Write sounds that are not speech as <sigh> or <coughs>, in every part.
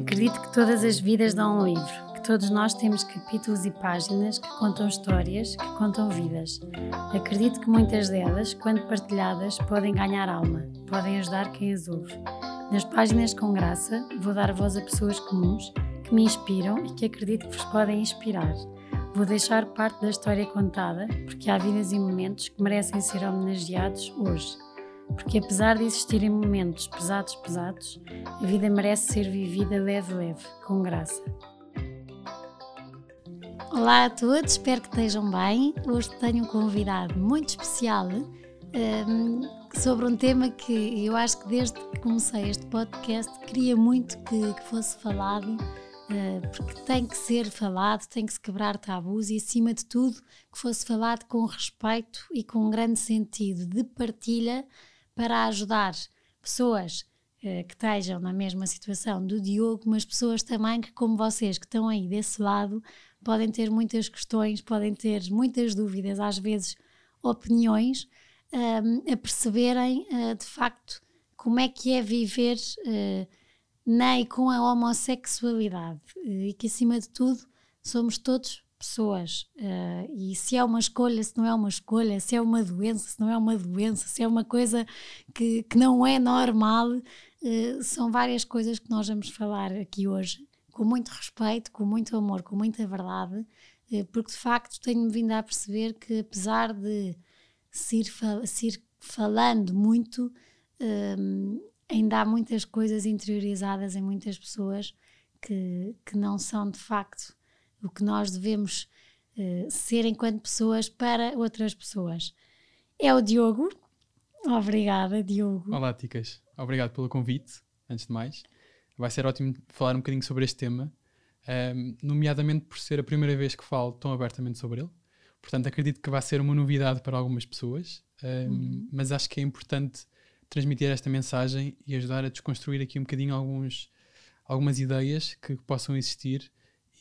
Acredito que todas as vidas dão um livro, que todos nós temos capítulos e páginas que contam histórias, que contam vidas. Acredito que muitas delas, quando partilhadas, podem ganhar alma, podem ajudar quem as ouve. Nas páginas com graça, vou dar voz a pessoas comuns que me inspiram e que acredito que vos podem inspirar. Vou deixar parte da história contada, porque há vidas e momentos que merecem ser homenageados hoje porque apesar de existirem momentos pesados, pesados, a vida merece ser vivida leve, leve, com graça. Olá a todos, espero que estejam bem. Hoje tenho um convidado muito especial um, sobre um tema que eu acho que desde que comecei este podcast queria muito que, que fosse falado, uh, porque tem que ser falado, tem que se quebrar tabus e, acima de tudo, que fosse falado com respeito e com um grande sentido de partilha para ajudar pessoas uh, que estejam na mesma situação do Diogo, mas pessoas também que, como vocês, que estão aí desse lado, podem ter muitas questões, podem ter muitas dúvidas, às vezes opiniões, um, ehm, a perceberem uh, de facto como é que é viver uh, na e com a homossexualidade. E que, acima de tudo, somos todos pessoas. Uh, e se é uma escolha, se não é uma escolha, se é uma doença, se não é uma doença, se é uma coisa que, que não é normal, uh, são várias coisas que nós vamos falar aqui hoje, com muito respeito, com muito amor, com muita verdade, uh, porque de facto tenho-me vindo a perceber que apesar de se ir, fal se ir falando muito, ainda há muitas coisas interiorizadas em muitas pessoas que, que não são de facto o que nós devemos uh, ser enquanto pessoas para outras pessoas. É o Diogo. Obrigada, Diogo. Olá, Ticas. Obrigado pelo convite, antes de mais. Vai ser ótimo falar um bocadinho sobre este tema, um, ehm, nomeadamente por ser a primeira vez que falo tão abertamente sobre ele. Portanto, acredito que vai ser uma novidade para algumas pessoas, um, ehm, uhum. mas acho que é importante transmitir esta mensagem e ajudar a desconstruir aqui um bocadinho alguns, algumas ideias que possam existir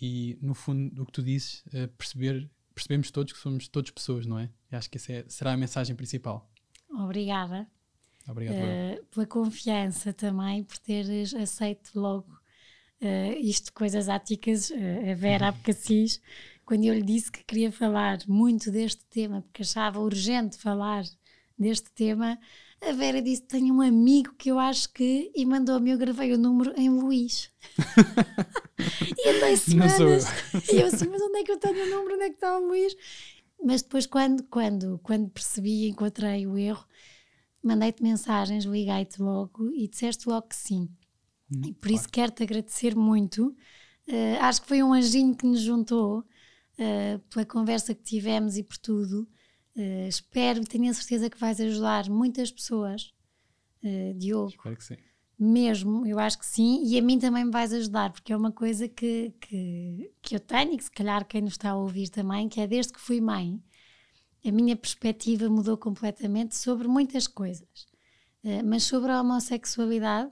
e no fundo do que tu dizes, uh, perceber, percebemos todos que somos todos pessoas, não é? E acho que essa é, será a mensagem principal. Obrigada. Obrigado. Uh, pela confiança também, por teres aceito logo uh, isto, coisas áticas, a Vera. <laughs> Abcacis, quando eu lhe disse que queria falar muito deste tema, porque achava urgente falar deste tema, a Vera disse: Tenho um amigo que eu acho que. E mandou-me, eu gravei o número em Luís. <laughs> e andei semanas. E eu assim: Mas onde é que eu tenho o número? Onde é que está o Luís? Mas depois, quando, quando, quando percebi e encontrei o erro, mandei-te mensagens, liguei-te logo e disseste logo que sim. Hum, e por isso quero-te agradecer muito. Uh, acho que foi um anjinho que nos juntou uh, pela conversa que tivemos e por tudo. Uh, espero tenho a certeza que vais ajudar muitas pessoas, uh, Diogo. Espero que sim. Mesmo, eu acho que sim, e a mim também me vais ajudar, porque é uma coisa que, que, que eu tenho e que se calhar quem nos está a ouvir também, que é desde que fui mãe, a minha perspectiva mudou completamente sobre muitas coisas. Uh, mas sobre a homossexualidade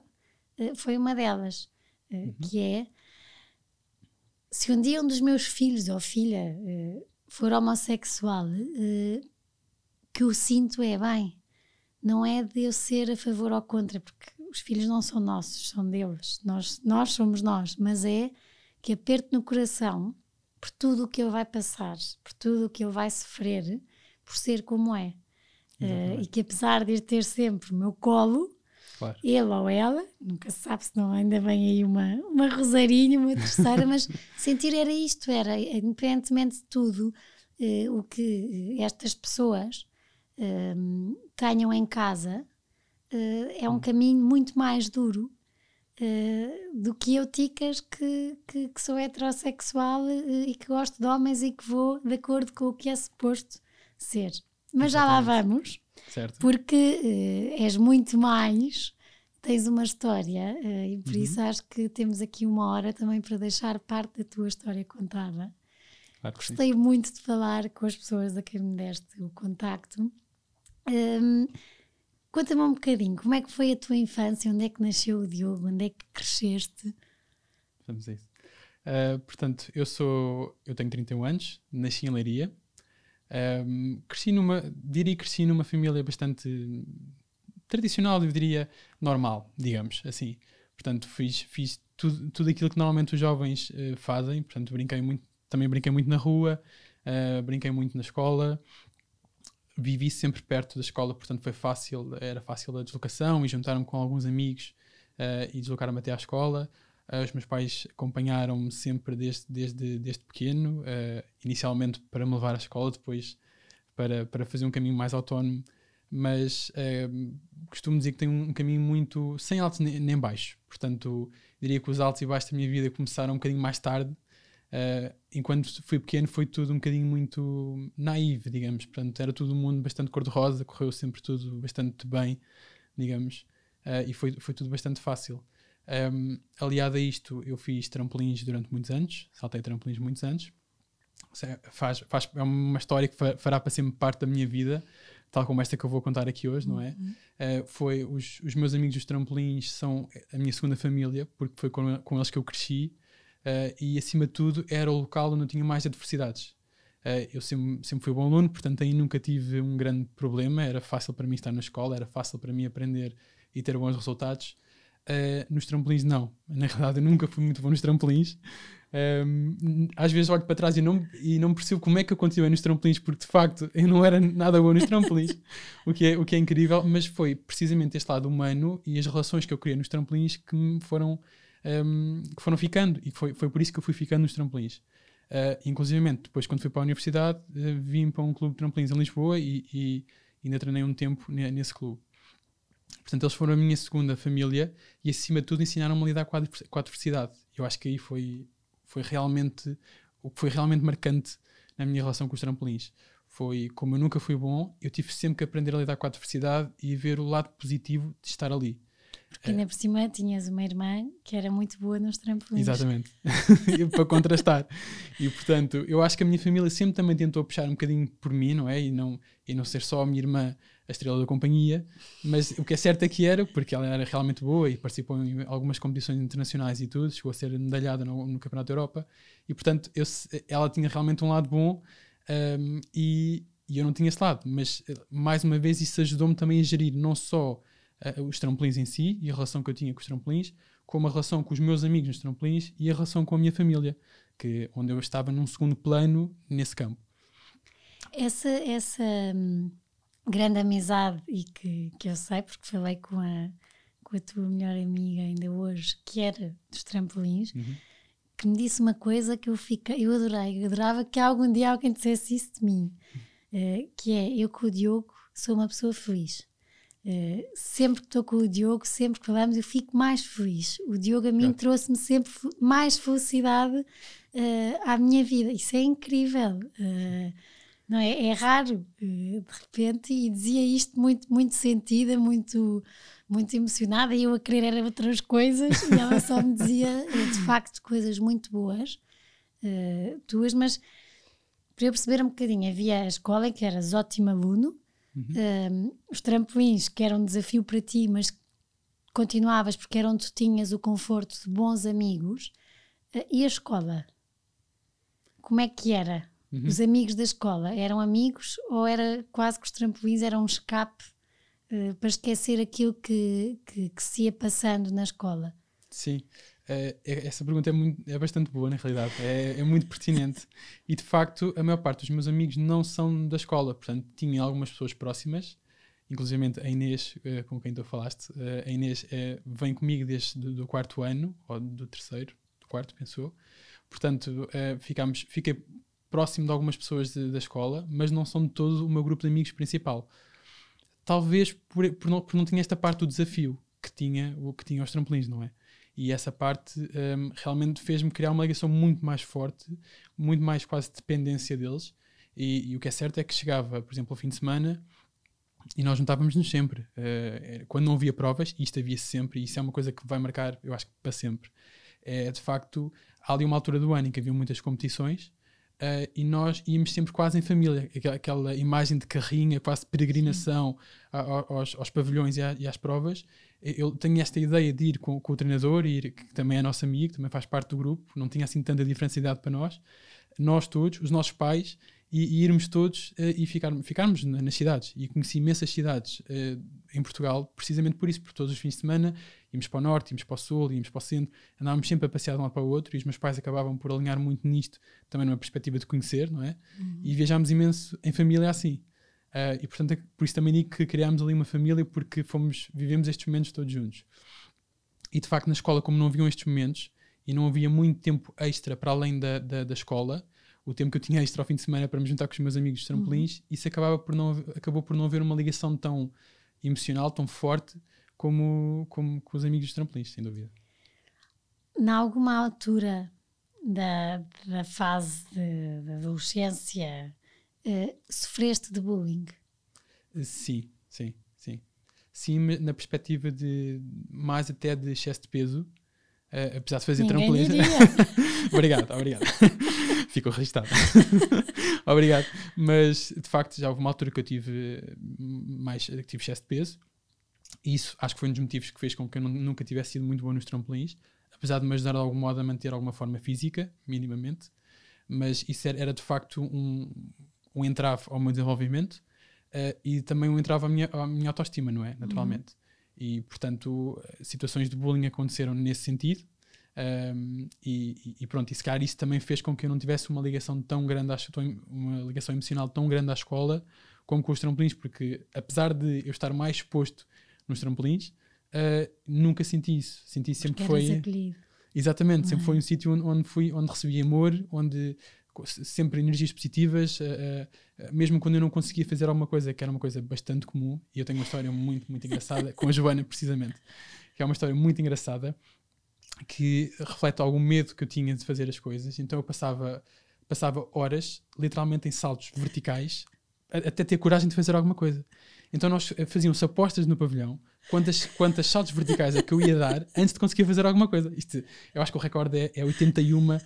foi uma delas, uhum. que é se um dia um dos meus filhos ou filha for homossexual, que eu sinto é bem, não é de eu ser a favor ou contra, porque os filhos não são nossos, são deles, nós, nós somos nós, mas é que aperto no coração por tudo o que ele vai passar, por tudo o que ele vai sofrer, por ser como é. Uh, e que apesar de ter sempre o meu colo, claro. ele ou ela, nunca se sabe se não ainda vem aí uma, uma rosarinha, uma terceira, mas <laughs> sentir era isto, era independentemente de tudo, uh, o que estas pessoas uh, tenham em casa uh, é um hum. caminho muito mais duro uh, do que eu, ticas, que, que, que sou heterossexual e que gosto de homens e que vou de acordo com o que é suposto ser. Mas já lá vamos, certo. porque és muito mais tens uma história uh, e por uhum. isso acho que temos aqui uma hora também para deixar parte da tua história contada. Claro Gostei sim. muito de falar com as pessoas a quem me deste o contacto um, Conta-me um bocadinho, como é que foi a tua infância? Onde é que nasceu o Diogo? Onde é que cresceste? Vamos a isso. Uh, portanto, eu sou, eu tenho 31 anos, nasci em Leiria. Um, cresci numa, diria que cresci numa família bastante tradicional, eu diria normal, digamos assim. Portanto, fiz, fiz tudo, tudo aquilo que normalmente os jovens uh, fazem. Portanto, brinquei muito, também brinquei muito na rua, uh, brinquei muito na escola. Vivi sempre perto da escola, portanto foi fácil, era fácil a deslocação e juntar-me com alguns amigos uh, e deslocar-me até à escola. os meus pais acompanharam-me sempre desde, desde, desde pequeno, inicialmente para me levar à escola, depois para, para fazer um caminho mais autónomo mas uh, costumo dizer que tem um, caminho muito sem altos nem, nem baixos. Portanto, diria que os altos e baixos da minha vida começaram um bocadinho mais tarde. Uh, enquanto fui pequeno, foi tudo um bocadinho muito naive, digamos. Portanto, era todo um mundo bastante cor-de-rosa, correu sempre tudo bastante bem, digamos, uh, e foi, foi tudo bastante fácil. Um, aliado a isto, eu fiz trampolins durante muitos anos, saltei trampolins muitos anos. Faz, faz, é uma história que fará para sempre parte da minha vida tal como esta que eu vou contar aqui hoje, não é? Uhum. Uh, foi os, os meus amigos dos trampolins são a minha segunda família, porque foi com, com eles que eu cresci, uh, e acima de tudo era o local onde eu tinha mais adversidades. Uh, eu sempre, sempre fui bom aluno, portanto aí nunca tive um grande problema, era fácil para mim estar na escola, era fácil para mim aprender e ter bons resultados. nos trampolins não, na realidade eu nunca fui muito bom nos trampolins, um, às vezes olho para trás e não, e não percebo como é que eu continuei nos trampolins, porque de facto eu não era nada bom nos trampolins, <laughs> o, que é, o que é incrível, mas foi precisamente este lado humano e as relações que eu criei nos trampolins que me foram, um, que foram ficando, e foi, foi por isso que eu fui ficando nos trampolins. Uh, inclusive, depois, quando fui para a universidade, uh, vim para um clube de trampolins em Lisboa e, e ainda treinei um tempo nesse clube. Portanto, eles foram a minha segunda família e, acima de tudo, ensinaram-me a lidar com a, com a adversidade. Eu acho que aí foi foi realmente o que foi realmente marcante na minha relação com os trampolins. Foi como eu nunca fui bom, eu tive sempre que aprender a lidar com a adversidade e ver o lado positivo de estar ali. Porque ainda por cima tinhas uma irmã que era muito boa nos trampolins. Exatamente. <laughs> para contrastar. E portanto, eu acho que a minha família sempre também tentou puxar um bocadinho por mim, não é? E não, e não ser só a minha irmã a estrela da companhia, mas o que é certo é que era, porque ela era realmente boa e participou em algumas competições internacionais e tudo, chegou a ser medalhada no, no Campeonato da Europa, e portanto eu, ela tinha realmente um lado bom um, e, e, eu não tinha esse lado, mas mais uma vez isso ajudou-me também a gerir não só uh, os trampolins em si e a relação que eu tinha com os trampolins, como a relação com os meus amigos nos trampolins e a relação com a minha família, que onde eu estava num segundo plano nesse campo. Essa, essa hum, grande amizade e que, que eu sei, porque falei com a, com a tua melhor amiga ainda hoje, que era dos trampolins, uhum. que me disse uma coisa que eu fica, eu adorei, eu adorava que algum dia alguém dissesse isso de mim, uh, que é, eu com o Diogo sou uma pessoa feliz. Uh, sempre que estou com o Diogo, sempre que falamos, eu fico mais feliz. O Diogo a mim trouxe-me sempre mais felicidade uh, à minha vida. Isso é incrível. Uh, não é? É raro, eh, de repente, e dizia isto muito, muito sentida, muito, muito emocionada, e eu a querer era outras coisas, e ela só me dizia, eh, de facto, coisas muito boas, tuas, mas para eu perceber um bocadinho, havia a escola em que eras ótimo aluno, uhum. os trampolins, que eram um desafio para ti, mas continuavas porque era onde tu tinhas o conforto de bons amigos, uh, e a escola? Como é que era? Uhum. Os amigos da escola eram amigos ou era quase que os trampolins eram um escape uh, para esquecer aquilo que, que, que, se ia passando na escola? Sim, uh, essa pergunta é, muito, é bastante boa na realidade, é, é muito pertinente. e de facto, a maior parte dos meus amigos não são da escola, portanto, tinha algumas pessoas próximas. Inclusive a Inês, uh, com quem tu falaste, a Inês vem comigo desde do, do quarto ano, ou do terceiro, do quarto, pensou. Portanto, ficámos, fiquei próximo de algumas pessoas de, da escola, mas não são de todo o meu grupo de amigos principal. Talvez por, por, não, por não tinha esta parte do desafio que tinha, que tinha os trampolins, não é? E essa parte um, realmente fez-me criar uma ligação muito mais forte, muito mais quase dependência deles. E, e, o que é certo é que chegava, por exemplo, ao fim de semana e nós juntávamos-nos sempre. Uh, quando não havia provas, isto havia sempre, e isso é uma coisa que vai marcar, eu acho que para sempre. É de facto, há ali uma altura do ano em que havia muitas competições Uh, e nós íamos sempre quase em família, aquela, aquela imagem de carrinha, quase de peregrinação a, a, aos, aos, pavilhões e, a, e, às provas. Eu tenho esta ideia de ir com, com, o treinador, ir, que também é nosso amigo, também faz parte do grupo, não tinha assim tanta diferencialidade para nós. Nós todos, os nossos pais, e, e irmos todos uh, e ficar, ficarmos nas cidades. E conheci imensas cidades uh, em Portugal, precisamente por isso, por todos os fins de semana íamos para o norte, íamos para o sul, íamos para o centro, andávamos sempre a passear de um lado para o outro e os meus pais acabavam por alinhar muito nisto, também numa perspectiva de conhecer, não é? Uhum. E viajámos imenso em família assim. Uh, e portanto, é por isso também digo que criámos ali uma família porque fomos, vivemos estes momentos todos juntos. E de facto, na escola, como não haviam estes momentos e não havia muito tempo extra para além da, da, da escola, o tempo que eu tinha extra ao fim de semana para me juntar com os meus amigos de trampolins, uhum. isso acabava por não, acabou por não haver uma ligação tão emocional, tão forte, como, como com os amigos de trampolins, sem dúvida. Na alguma altura da, da fase da adolescência, uh, sofreste de bullying? Sim, sim, sim. Sim, na perspectiva de mais até de excesso de peso, uh, apesar de fazer Ninguém trampolins. <laughs> obrigado, obrigado. <laughs> <laughs> Ficou registado. <laughs> obrigado. Mas de facto já houve uma altura que eu tive mais que tive excesso de peso e isso acho que foi um dos motivos que fez com que eu nunca tivesse sido muito bom nos trampolins, apesar de me ajudar de algum modo a manter alguma forma física, minimamente. Mas isso era, era de facto um, um entrave ao meu desenvolvimento uh, e também um entrave à minha, à minha autoestima, não é? Naturalmente. Uhum. E, portanto, situações de bullying aconteceram nesse sentido. Um, e, e, pronto, e se calhar isso também fez com que eu não tivesse uma ligação tão grande, à, uma ligação emocional tão grande à escola como com os trampolins, porque apesar de eu estar mais exposto nos trampolins, uh, nunca senti isso. Senti sempre Porque foi. Acolhido. Exatamente, ah. sempre foi um sítio onde, onde, fui, onde recebi amor, onde sempre energias positivas, uh, uh, mesmo quando eu não conseguia fazer alguma coisa que era uma coisa bastante comum, e eu tenho uma história muito, muito engraçada <laughs> com a Joana, precisamente, que é uma história muito engraçada que reflete algum medo que eu tinha de fazer as coisas. Então eu passava, passava horas, literalmente em saltos verticais, até ter coragem de fazer alguma coisa. Então nós fazíamos apostas no pavilhão quantas, quantas saltos verticais é que eu ia dar antes de conseguir fazer alguma coisa. Isto, eu acho que o recorde é, é 81,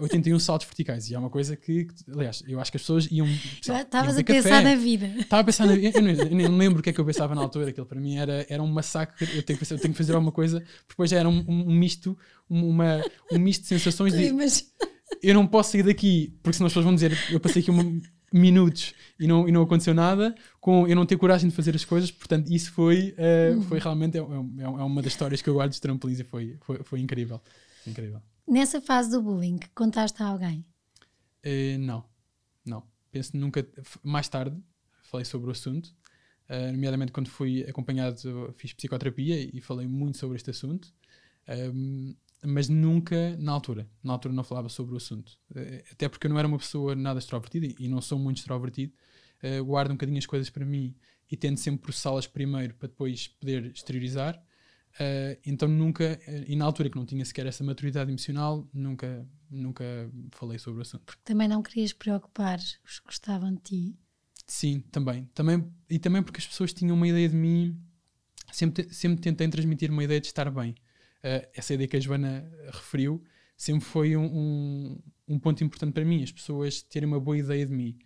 81 eh, saltos verticais. E é uma coisa que, aliás, eu acho que as pessoas iam. Estavas a pensar na vida. Estava a pensar na vida. Eu, não, eu não lembro o que é que eu pensava na altura. Aquilo para mim era, era um massacre. Eu tenho, que, eu tenho que fazer alguma coisa. Depois já era um, um, um misto, uma, um misto de sensações de. Eu não posso sair daqui, porque senão as pessoas vão dizer eu passei aqui uma, minutos e não, e não aconteceu nada, com eu não ter coragem de fazer as coisas, portanto, isso foi, uh, foi realmente é, é, é, uma das histórias que eu guardo dos trampolins e foi, foi, foi incrível. incrível. Nessa fase do bullying, contaste a alguém? Uh, não, não. Penso nunca. Mais tarde falei sobre o assunto, uh, nomeadamente quando fui acompanhado, fiz psicoterapia e falei muito sobre este assunto. Um, mas nunca na altura. Na altura não falava sobre o assunto. Eh, até porque eu não era uma pessoa nada extrovertida e não sou muito extrovertido. Uh, guardo um bocadinho as coisas para mim e tento sempre processá-las primeiro para depois poder exteriorizar. Uh, então nunca, e na altura que não tinha sequer essa maturidade emocional, nunca, nunca falei sobre o assunto. Porque também não querias preocupar os que gostavam de ti. Sim, também. também. E também porque as pessoas tinham uma ideia de mim, sempre, sempre tentei transmitir uma ideia de estar bem uh, essa ideia que a Joana referiu sempre foi um, um, um, ponto importante para mim, as pessoas terem uma boa ideia de mim.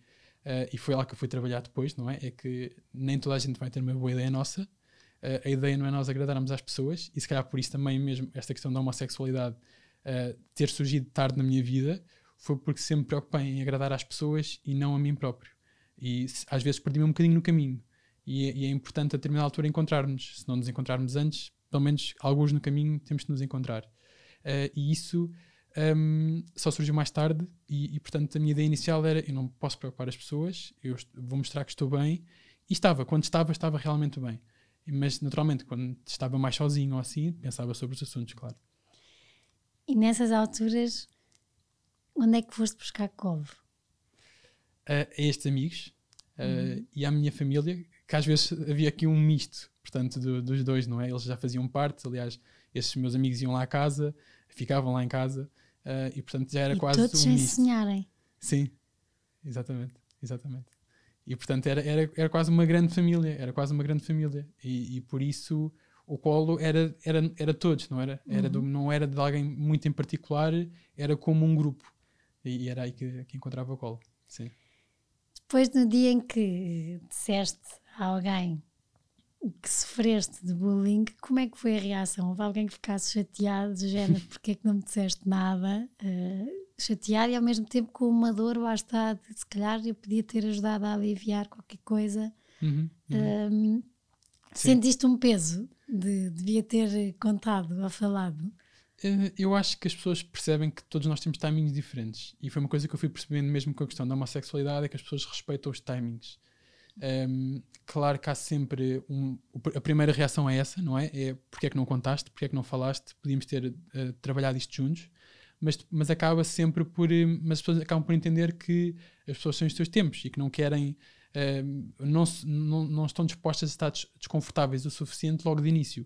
Uh, e foi lá que eu fui trabalhar depois, não é? É que nem toda a gente vai ter uma boa ideia nossa. Uh, a ideia não é nós agradarmos às pessoas, e se calhar por isso também mesmo esta questão da homossexualidade uh, ter surgido tarde na minha vida foi porque sempre me preocupei em agradar às pessoas e não a mim próprio. E às vezes perdi-me um bocadinho no caminho. E, e, é importante a determinada altura encontrarmos. Se não nos encontrarmos antes, pelo menos alguns no caminho temos de nos encontrar. Uh, e isso um, só surgiu mais tarde e, e, portanto a minha ideia inicial era eu não posso preocupar as pessoas, eu vou mostrar que estou bem e estava, quando estava, estava realmente bem. Mas naturalmente quando estava mais sozinho ou assim, pensava sobre os assuntos, claro. E nessas alturas, onde é que foste buscar couve? Uh, a estes amigos uh, uhum. e à minha família, que às vezes havia aqui um misto portanto, do, dos dois, não é? Eles já faziam parte, aliás, esses meus amigos iam lá à casa, ficavam lá em casa, uh, e portanto já era e quase todos um ensinarem. Sim, exatamente, exatamente. E portanto era, era, era quase uma grande família, era quase uma grande família, e, e por isso o colo era, era, era todos, não era? era do, uhum. não era de alguém muito em particular, era como um grupo, e, e era aí que, que encontrava o colo, sim. Depois no dia em que disseste a alguém que sofreste de bullying, como é que foi a reação? Houve alguém que ficasse chateado, do género, <laughs> porque é que não me disseste nada? Uh, chatear e ao mesmo tempo com uma dor, lá está, de, se calhar eu podia ter ajudado a aliviar qualquer coisa. Uhum, uhum. Um, sentiste um peso de devia ter contado ou falado? Eh, eu acho que as pessoas percebem que todos nós temos timings diferentes. E foi uma coisa que eu fui percebendo mesmo com a questão da homossexualidade, é que as pessoas respeitam os timings. Um, claro que há sempre um, a primeira reação é essa, não é? É porque é que não contaste, porque é que não falaste, podíamos ter uh, trabalhado isto juntos, mas, mas acaba sempre por. Eh, mas as pessoas acabam por entender que as pessoas são os seus tempos e que não querem. Não, não, não estão dispostas a estar desconfortáveis o suficiente logo de início.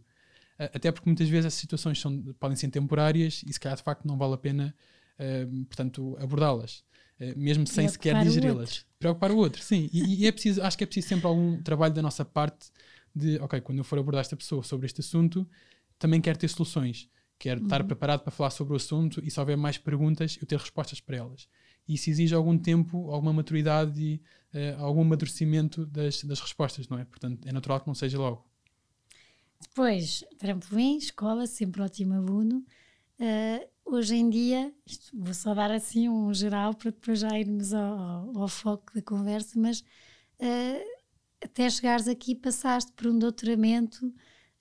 Uh, até porque muitas vezes essas situações são, podem ser temporárias e se calhar de facto não vale a pena, portanto, abordá-las. Eh, mesmo sem sequer digeri-las. Preocupar o outro, sim. E, e, é preciso, acho que é preciso sempre algum trabalho da nossa parte de, ok, quando eu for abordar esta pessoa sobre este assunto, também quero ter soluções. Quero uhum. estar preparado para falar sobre o assunto e se houver mais perguntas, eu ter respostas para elas. E isso exige algum tempo, alguma maturidade e uh, algum amadurecimento das, das respostas, não é? Portanto, é natural que não seja logo. Depois, trampolim, escola, sempre ótimo aluno. Uh, hoje em dia, vou só dar assim um geral para depois já irmos ao, ao, ao foco da conversa, mas uh, até chegares aqui passaste por um doutoramento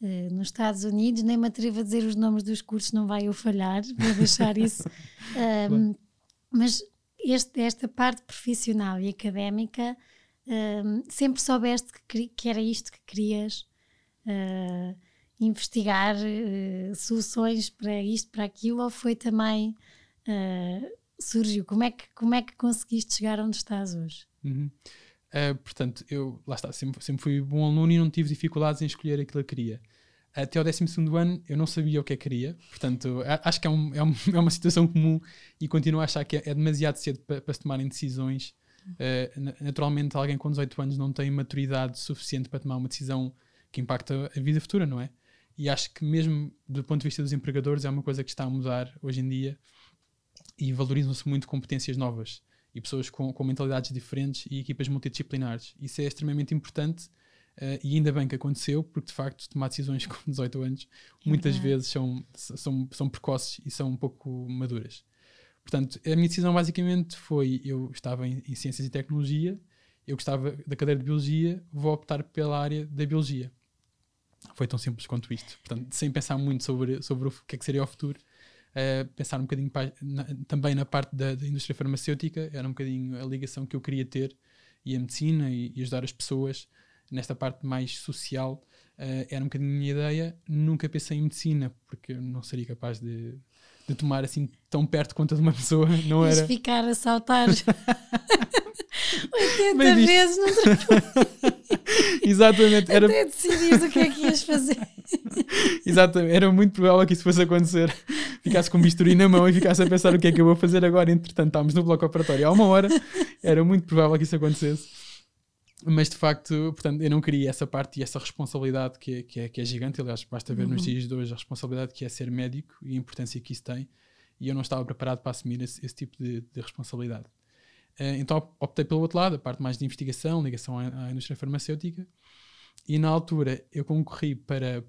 uh, nos Estados Unidos, nem me atrevo a dizer os nomes dos cursos, não vai eu falhar, vou deixar isso. <laughs> Um, mas este, esta parte profissional e académica, um, sempre soubeste que, que, era isto que querias uh, investigar uh, soluções para isto, para aquilo, ou foi também uh, surgiu? Como é, que, como é que conseguiste chegar onde estás hoje? Uhum. Uh, portanto, eu lá está, sempre, sempre fui bom aluno e não tive dificuldades em escolher aquilo que queria. Até ao 12 ano eu não sabia o que é que queria, portanto, acho que é, um, é, um, <laughs> é, uma situação comum e continuo a achar que é, é demasiado cedo para, para se tomarem decisões. naturalmente, alguém com 18 anos não tem maturidade suficiente para tomar uma decisão que impacta a vida futura, não é? E acho que, mesmo do ponto de vista dos empregadores, é uma coisa que está a mudar hoje em dia e valorizam-se muito competências novas e pessoas com, com mentalidades diferentes e equipas multidisciplinares. Isso é extremamente importante uh, e ainda bem que aconteceu, porque de facto tomar decisões <laughs> com 18 anos muitas vezes são, são, são precoces e são um pouco maduras. Portanto, a minha decisão basicamente foi: eu estava em, em Ciências e Tecnologia, eu gostava da cadeira de Biologia, vou optar pela área da Biologia. Foi tão simples quanto isto. Portanto, sem pensar muito sobre, sobre o que é que seria o futuro, uh, pensar um bocadinho na, também na parte da, da, indústria farmacêutica, era um bocadinho a ligação que eu queria ter, e a medicina, e, e ajudar as pessoas nesta parte mais social, uh, era um bocadinho a minha ideia. Nunca pensei em medicina, porque eu não seria capaz de, de tomar assim tão perto quanto de uma pessoa. <laughs> Não era... ficar a saltar <laughs> <laughs> 80 vezes no Exatamente. Era... Até decidires o que é que ias fazer. <laughs> Exatamente. Era muito provável que isso fosse acontecer. Ficasse com um bisturi na mão e ficasse a pensar o que é que eu vou fazer agora. Entretanto, estávamos no bloco operatório há uma hora. Era muito provável que isso acontecesse. Mas de facto, portanto, eu não queria essa parte e essa responsabilidade que é, que é, que é gigante. Aliás, basta ver uhum. nos dias de hoje a responsabilidade que é ser médico e a importância que isso tem. E eu não estava preparado para assumir esse, esse tipo de, de responsabilidade. Uh, então optei pelo outro lado, a parte mais de investigação, ligação à, indústria farmacêutica. E na altura eu concorri para.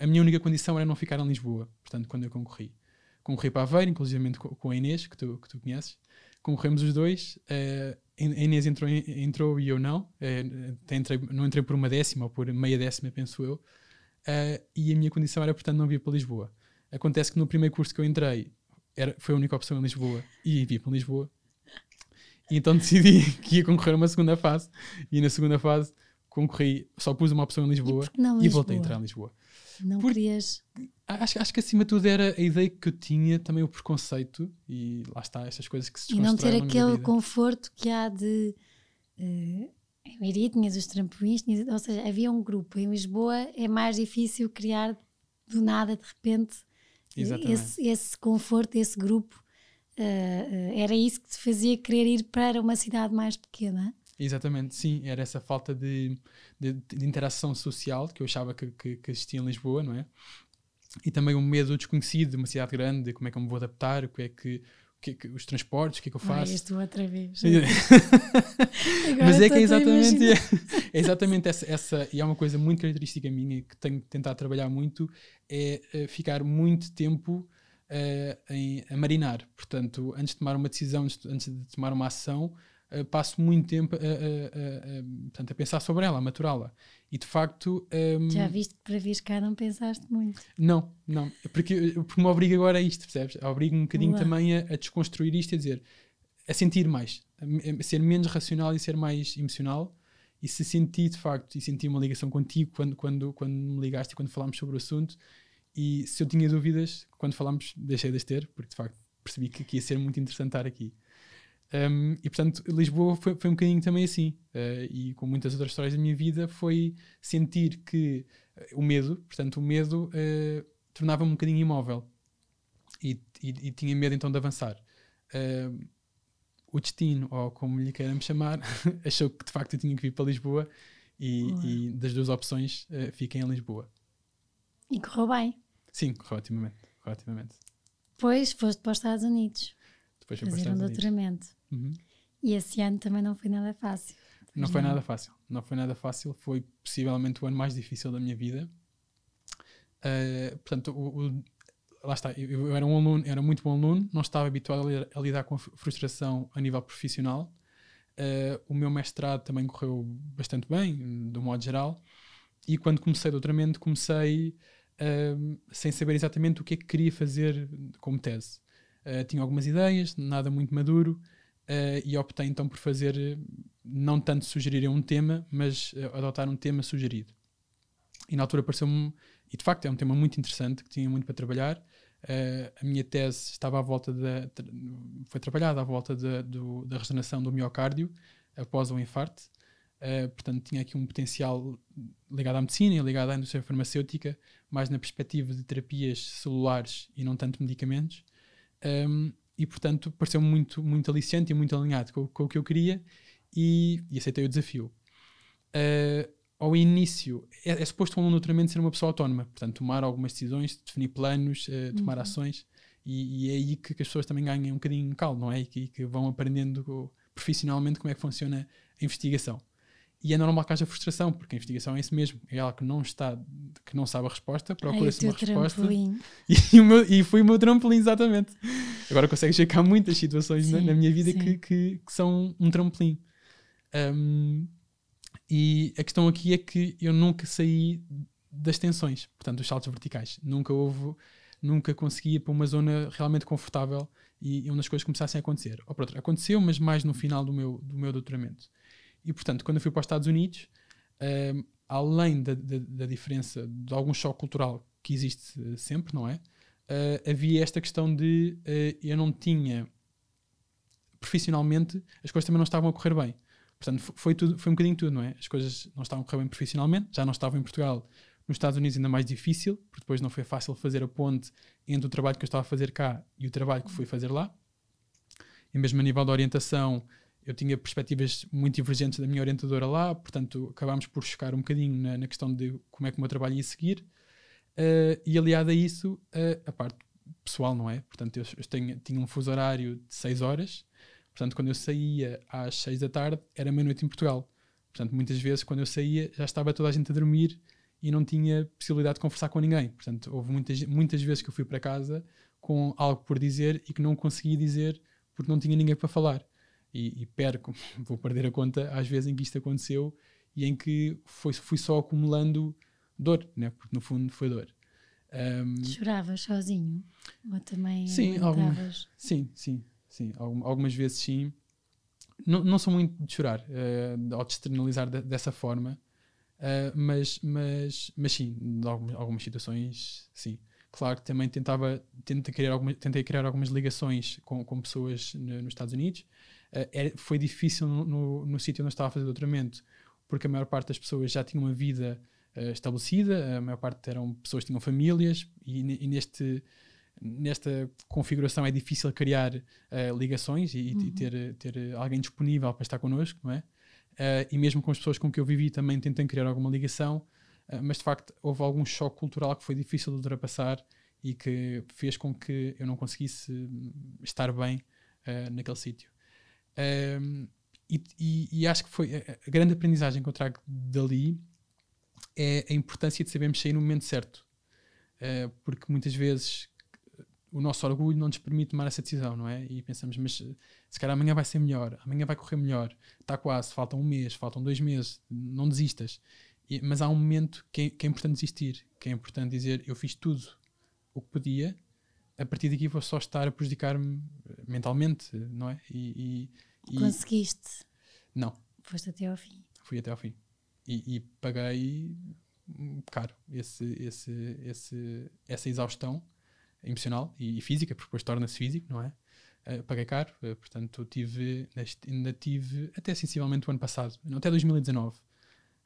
A, minha única condição era não ficar em Lisboa, portanto, quando eu concorri. Concorri para Aveiro, inclusive com, a Inês, que tu, que tu conheces. Concorremos os dois. Uh, a Inês entrou, entrou e eu não. Uh, entrei, não entrei por uma décima ou por meia décima, penso eu. e a minha condição era, portanto, não vir para Lisboa. Acontece que no primeiro curso que eu entrei era, foi a única opção em Lisboa e vi para Lisboa e então decidi <laughs> que ia concorrer a uma segunda fase. E na segunda fase concorri, só pus uma opção em Lisboa e, e voltei a entrar em Lisboa. Não Por, querias. Acho, acho que acima de tudo era a ideia que eu tinha, também o preconceito, e lá está, estas coisas que se E não ter aquele conforto que há de. Uh, em Miri tinhas os trampolins, tinhas, ou seja, havia um grupo. Em Lisboa é mais difícil criar do nada, de repente, esse, esse conforto, esse grupo Uh, era isso que te fazia querer ir para uma cidade mais pequena? Exatamente, sim, era essa falta de, de, de interação social que eu achava que, que, que, existia em Lisboa, não é? E também o medo do desconhecido de uma cidade grande, de como é que eu me vou adaptar, o que é que, que, que, os transportes, o que é que eu faço. Estou outra vez. <laughs> Mas é que é exatamente, é, <laughs> é, exatamente essa, essa, e é uma coisa muito característica minha que tenho tentado trabalhar muito, é, é ficar muito tempo uh, em, a marinar. Portanto, antes de tomar uma decisão, antes de tomar uma ação, uh, passo muito tempo a, a, a, portanto, a pensar sobre ela, a maturá-la. E de facto. Um, Já viste que para vir cá não pensaste muito? Não, não. Porque, porque me obriga agora a isto, percebes? Obriga um bocadinho Ué. também a, a, desconstruir isto e a dizer, a sentir mais, a, ser menos racional e ser mais emocional. E se senti de facto, e senti uma ligação contigo quando, quando, quando me ligaste e quando falámos sobre o assunto, e se eu tinha dúvidas, quando falámos, deixei de as ter, porque de facto percebi que, que ia ser muito interessante estar aqui. Um, e portanto, Lisboa foi, foi, um bocadinho também assim. Uh, e com muitas outras histórias da minha vida, foi sentir que uh, o medo, portanto, o medo uh, tornava-me um bocadinho imóvel. E, e, e, tinha medo então de avançar. o destino, ou como lhe queiram chamar, <laughs> achou que de facto eu tinha que vir para Lisboa. E, e das duas opções, fiquei em Lisboa. E correu bem. Sim. Correu otimamente. Depois foste para os Estados Unidos. Depois foi fazer um doutoramento. Uhum. E esse ano também não foi nada fácil. Não foi nada fácil. Não foi nada fácil. Foi possivelmente o ano mais difícil da minha vida. Uh, portanto, o, o, lá está. Eu, eu, era um aluno, era muito bom aluno, não estava habituado a lidar, a lidar com a frustração a nível profissional. Uh, o meu mestrado também correu bastante bem, do modo geral. E quando comecei o doutoramento, comecei uh, sem saber exatamente o que é que queria fazer como tese. Uh, tinha algumas ideias, nada muito maduro, uh, e optei então por fazer, não tanto sugerir um tema, mas adotar um tema sugerido. E na altura pareceu-me, e de facto é um tema muito interessante, que tinha muito para trabalhar. a minha tese estava à volta da. foi trabalhada à volta da, do, da regeneração do miocárdio após o infarto. Uh, portanto, tinha aqui um potencial ligado à medicina ligado à indústria farmacêutica, mais na perspectiva de terapias celulares e não tanto medicamentos. Um, e, portanto, pareceu-me muito, muito aliciante e muito alinhado com, com o que eu queria e, e aceitei o desafio. Uh, ao início, é, é suposto um aluno ser uma pessoa autónoma, portanto, tomar algumas decisões, definir planos, uh, tomar uhum. ações, e, e, é aí que, que, as pessoas também ganham um bocadinho calmo, não é? E que, que vão aprendendo profissionalmente como é que funciona a investigação. E é normal que haja frustração, porque a investigação é isso mesmo. É ela que não está, que não sabe a resposta, procura-se uma resposta. <laughs> E, o meu, e foi o meu trampolim, exatamente. Agora consegues ver que há muitas situações sim, na, na, minha vida que, que, que, são um trampolim. Um, e a questão aqui é que eu nunca saí das tensões, portanto, dos saltos verticais. Nunca houve, nunca consegui ir para uma zona realmente confortável e, onde as coisas começassem a acontecer. Ou, por outra, aconteceu, mas mais no final do meu, do meu doutoramento. E, portanto, quando eu fui para os Estados Unidos, um, além da, da, da, diferença de algum choque cultural que existe uh, sempre, não é? Uh, havia esta questão de uh, eu não tinha profissionalmente, as coisas também não estavam a correr bem. Portanto, foi, tudo, foi um bocadinho tudo, não é? As coisas não estavam a correr bem profissionalmente, já não estavam em Portugal. Nos Estados Unidos ainda mais difícil, porque depois não foi fácil fazer a ponte entre o trabalho que eu estava a fazer cá e o trabalho que fui fazer lá. E mesmo a nível de orientação, eu tinha perspectivas muito divergentes da minha orientadora lá, portanto acabámos por chocar um bocadinho na, na questão de como é que o meu trabalho ia seguir. Uh, e aliado a isso, uh, a parte pessoal, não é? Portanto, eu, eu tenho, tinha um fuso horário de 6 horas, portanto, quando eu saía às 6 da tarde, era meia-noite em Portugal. Portanto, muitas vezes, quando eu saía, já estava toda a gente a dormir e não tinha possibilidade de conversar com ninguém. Portanto, houve muitas, muitas vezes que eu fui para casa com algo por dizer e que não conseguia dizer porque não tinha ninguém para falar e, e, perco, <laughs> vou perder a conta às vezes em que isto aconteceu e em que foi, fui só acumulando dor, né? porque no fundo foi dor. Um, Choravas sozinho? Ou também sim, algumas, sim, sim, sim. Algumas vezes sim. Não, não sou muito de chorar uh, ou de externalizar de, dessa forma, uh, mas, mas, mas sim, em algumas, algumas situações, sim. Claro que também tentava, tentei criar, algumas, tentei criar algumas ligações com, com pessoas no, nos Estados Unidos uh, foi difícil no, no, no sítio onde eu estava a fazer doutoramento, porque a maior parte das pessoas já tinha uma vida uh, estabelecida, a maior parte eram pessoas que tinham famílias, e, e neste, nesta configuração é difícil criar uh, ligações e, uhum. e, ter, ter alguém disponível para estar connosco, não é? e mesmo com as pessoas com que eu vivi também tentei criar alguma ligação, mas de facto houve algum choque cultural que foi difícil de ultrapassar e que fez com que eu não conseguisse estar bem naquele sítio. Um, e, e, e, acho que foi a, grande aprendizagem que eu trago dali é a importância de sabermos sair no momento certo. Uh, porque muitas vezes o nosso orgulho não nos permite tomar essa decisão, não é? E pensamos, mas se calhar amanhã vai ser melhor, amanhã vai correr melhor, está quase, falta um mês, faltam dois meses, não desistas. E, mas há um momento que é, que é, importante desistir, que é importante dizer, eu fiz tudo o que podia, a partir daqui vou só estar a prejudicar-me mentalmente, não é? E, e, Conseguiste? Não. Foste até ao fim. Fui até ao fim. E, e paguei caro esse, esse, esse, essa exaustão emocional e, e física, porque depois torna-se físico, não é? Uh, paguei caro, uh, portanto tive, ainda tive até sensivelmente o ano passado, até 2019,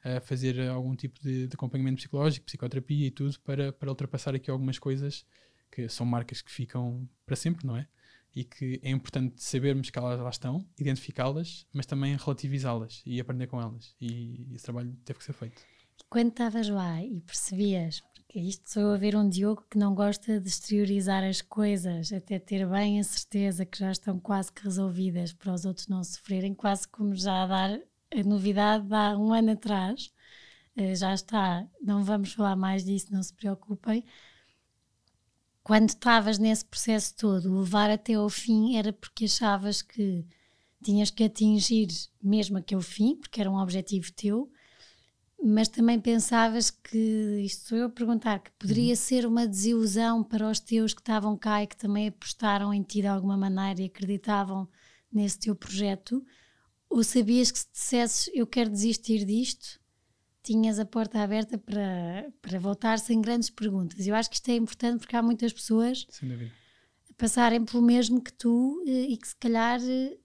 a fazer algum tipo de, de, acompanhamento psicológico, psicoterapia e tudo para, para ultrapassar aqui algumas coisas que são marcas que ficam para sempre, não é? E que é importante sabermos que elas lá estão, identificá-las, mas também relativizá-las e aprender com elas. E esse trabalho teve que ser feito. Quando estavas lá e percebias, porque isto sou a ver um Diogo que não gosta de exteriorizar as coisas, até ter bem a certeza que já estão quase que resolvidas para os outros não sofrerem, quase como já a dar a novidade há um ano atrás. Uh, já está, não vamos falar mais disso, não se preocupem. Quando estavas nesse processo todo, levar até ao fim era porque achavas que tinhas que atingir mesmo aquele fim, porque era um objetivo teu, mas também pensavas que, isto sou eu a perguntar, que poderia uhum. ser uma desilusão para os teus que estavam cá e que também apostaram em ti de alguma maneira e acreditavam nesse teu projeto? Ou sabias que se dissesses eu quero desistir disto, tinhas a porta aberta para, para voltar sem grandes perguntas? Eu acho que isto é importante porque há muitas pessoas a passarem pelo mesmo que tu eh, e que se calhar eh,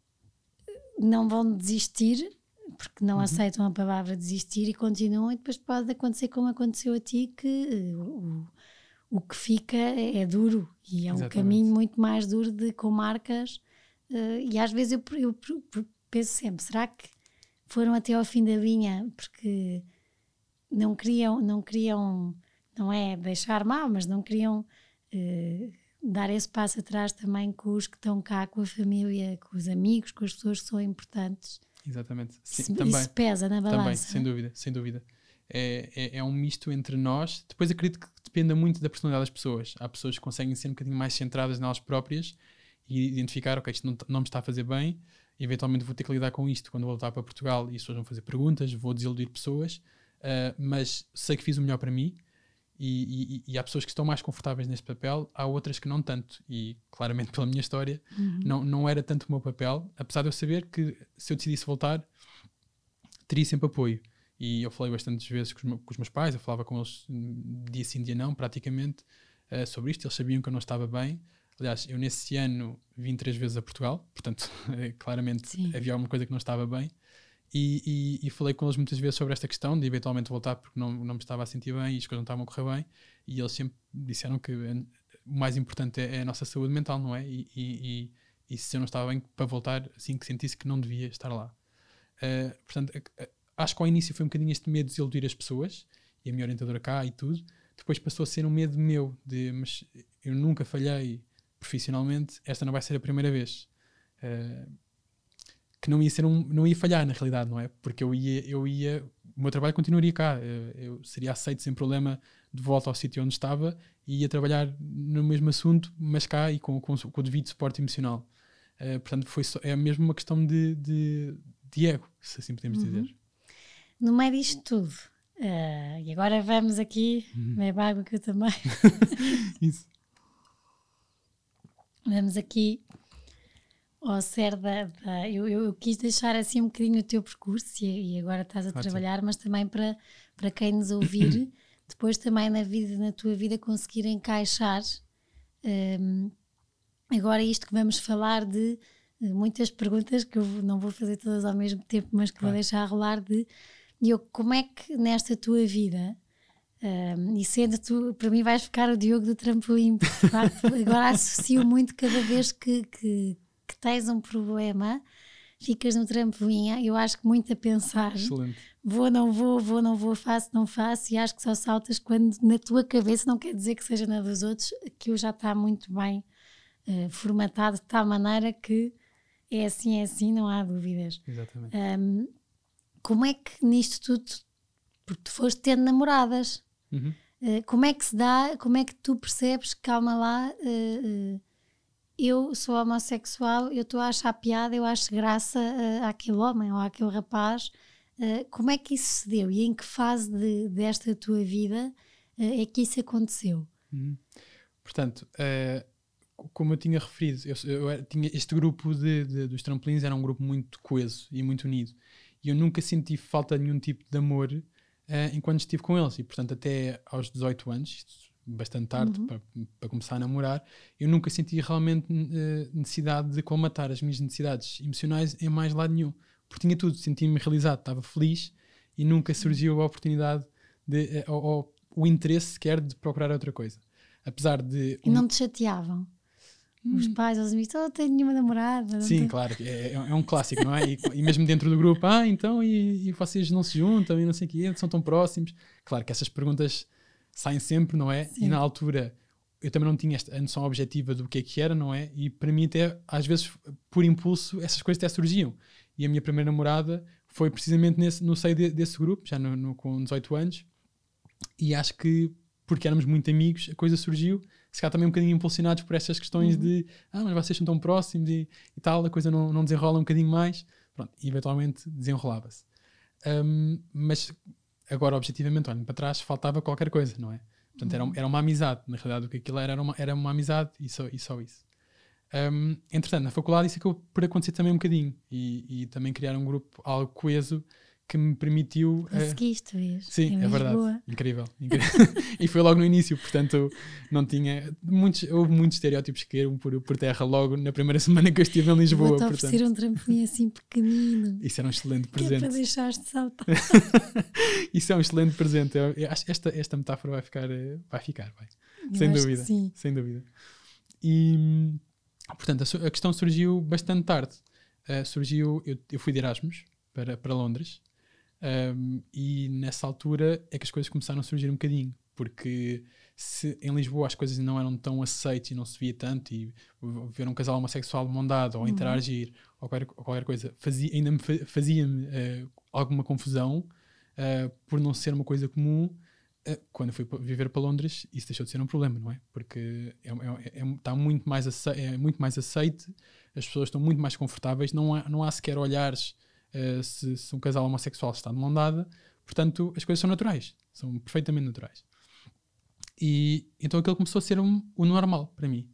não vão desistir porque não uhum. aceitam a palavra desistir e continuam, e depois pode acontecer como aconteceu a ti, que o, o que fica é, é duro e é Exatamente. um caminho muito mais duro de com marcas. E às vezes eu, eu, eu, penso sempre: será que foram até ao fim da linha porque não queriam, não queriam, não é deixar mal, mas não queriam. Uh, dar esse passo atrás também com os que estão cá, com a família, com os amigos, com as pessoas que são importantes. Exatamente. Sim, isso, também, isso pesa na balança. Também, sem dúvida, sem dúvida. É, é, é, um misto entre nós. Depois acredito que dependa muito da personalidade das pessoas. Há pessoas que conseguem ser um bocadinho mais centradas nelas próprias e identificar, ok, isto não, não me está a fazer bem, eventualmente vou ter que lidar com isto quando voltar para Portugal e as pessoas vão fazer perguntas, vou desiludir pessoas, uh, mas sei que fiz o melhor para mim e, e, e, há pessoas que estão mais confortáveis nesse papel, há outras que não tanto. E claramente, pela minha história, uhum. não, não era tanto o meu papel, apesar de eu saber que se eu decidisse voltar, teria sempre apoio. E eu falei bastantes vezes com os, com os meus pais, eu falava com eles dia sim, dia não, praticamente, uh, sobre isto. Eles sabiam que eu não estava bem. Aliás, eu nesse ano vim três vezes a Portugal, portanto, <laughs> claramente sim. havia alguma coisa que não estava bem. E, e, e, falei com eles muitas vezes sobre esta questão de eventualmente voltar porque não, não me estava a sentir bem e as coisas não estavam a correr bem. E eles sempre disseram que o mais importante é, é a nossa saúde mental, não é? E, e, e, se eu não estava bem, para voltar assim que sentisse que não devia estar lá. Uh, portanto, acho que ao início foi um bocadinho este medo de desiludir as pessoas e a minha orientadora cá e tudo. Depois passou a ser um medo meu de, mas eu nunca falhei profissionalmente, esta não vai ser a primeira vez. Uh, que não ia ser um, não ia falhar na realidade, não é? Porque eu ia, eu ia, o meu trabalho continuaria cá, eu, eu seria aceito sem problema de volta ao sítio onde estava e ia trabalhar no mesmo assunto, mas cá e com, com, com o devido suporte emocional. Uh, portanto, foi só, é mesmo uma questão de, de, de ego, se assim podemos uhum. dizer. No meio disto tudo, uh, e agora vamos aqui, uhum. bebe água que eu também. <laughs> Isso. Vamos aqui ao ser da. da eu, eu, quis deixar assim um bocadinho o teu percurso e, e agora estás a trabalhar, mas também para, para quem nos ouvir, <coughs> depois também na vida, na tua vida, conseguir encaixar. Um, agora, isto que vamos falar de muitas perguntas que eu não vou fazer todas ao mesmo tempo, mas que claro. vou deixar rolar de eu, como é que nesta tua vida um, e sendo tu, para mim vais ficar o Diogo do trampolim, porque facto, <laughs> agora associo muito cada vez que, que, que tens um problema, ficas no trampolim, eu acho que muito a pensar. Excelente. Vou, não vou, vou, não vou, faço, não faço, e acho que só saltas quando na tua cabeça, não quer dizer que seja na dos outros, que eu já está muito bem uh, formatado de tal maneira que é assim, é assim, não há dúvidas. Exatamente. Um, como é que nisto tudo, porque tu foste tendo namoradas, uhum. Uh, como é que se dá, como é que tu percebes, calma lá, uh, eu sou homossexual, eu estou a achar piada, eu acho graça àquele homem ou àquele rapaz. como é que isso se deu e em que fase de, desta tua vida é que isso aconteceu? Uhum. Portanto, como eu tinha referido, eu, eu tinha este grupo de, de, dos trampolins era um grupo muito coeso e muito unido. E eu nunca senti falta de nenhum tipo de amor uh, enquanto estive com eles. E, portanto, até aos 18 anos, bastante tarde uhum. para, para, começar a namorar, eu nunca senti realmente uh, necessidade de colmatar as minhas necessidades emocionais em mais lado nenhum. Porque tinha tudo, sentia-me realizado, estava feliz e nunca surgiu a oportunidade de, uh, ou, ou, o interesse sequer de procurar outra coisa. Apesar de. E não te chateavam? os hum. pais, os amigos, oh, tenho nenhuma namorada. Sim, tenho... claro, é, é, um clássico, não é? E, e, mesmo dentro do grupo, ah, então, e, e, vocês não se juntam e não sei o quê, são tão próximos. Claro que essas perguntas saem sempre, não é? Sim. E na altura eu também não tinha esta, a noção objetiva do que é que era, não é? E para mim, até, às vezes, por impulso, essas coisas até surgiam. E a minha primeira namorada foi precisamente nesse, no seio de, desse grupo, já no, no, com 18 anos, e acho que porque éramos muito amigos, a coisa surgiu se calhar também um bocadinho impulsionados por estas questões uhum. de ah, mas vocês são tão próximos e, e, tal, a coisa não, não desenrola um bocadinho mais. Pronto, e eventualmente desenrolava-se. Um, mas agora, objetivamente, olhando para trás, faltava qualquer coisa, não é? Portanto, era, uhum. era uma amizade. Na realidade, o que aquilo era era uma, era uma amizade e só, e só isso. Um, entretanto, na faculdade isso acabou por acontecer também um bocadinho e, e também criar um grupo algo coeso que me permitiu. Eh, Conseguiste, uh, Sim, é verdade. Incrível. incrível. <laughs> e foi logo no início, portanto, não tinha. Muitos, houve muitos estereótipos que caíram por, por terra logo na primeira <laughs> semana que eu estive em Lisboa. Vou-te oferecer um trampolim assim pequenino. Isso era um excelente presente. Que é para deixar-te saltar. <laughs> Isso é um excelente presente. Eu, eu esta, esta metáfora vai ficar. Eh, vai ficar, vai. Eu sem dúvida. Sim. Sem dúvida. E, portanto, a, a questão surgiu bastante tarde. Uh, surgiu. Eu, eu fui de Erasmus para, para Londres um, e nessa altura é que as coisas começaram a surgir um bocadinho, porque se em Lisboa as coisas não eram tão aceitas e não se via tanto, e ver um casal homossexual mondado ou uhum. interagir ou qualquer, ou qualquer coisa fazia, ainda me fazia-me uh, alguma confusão uh, por não ser uma coisa comum. Uh, quando fui viver para Londres, isso deixou de ser um problema, não é? Porque é, é, é, está muito mais, aceite, é muito mais aceite, as pessoas estão muito mais confortáveis, não há, não há sequer olhares uh, se, se, um casal homossexual está de mão dada. Portanto, as coisas são naturais, são perfeitamente naturais. E então aquilo começou a ser um, o normal para mim.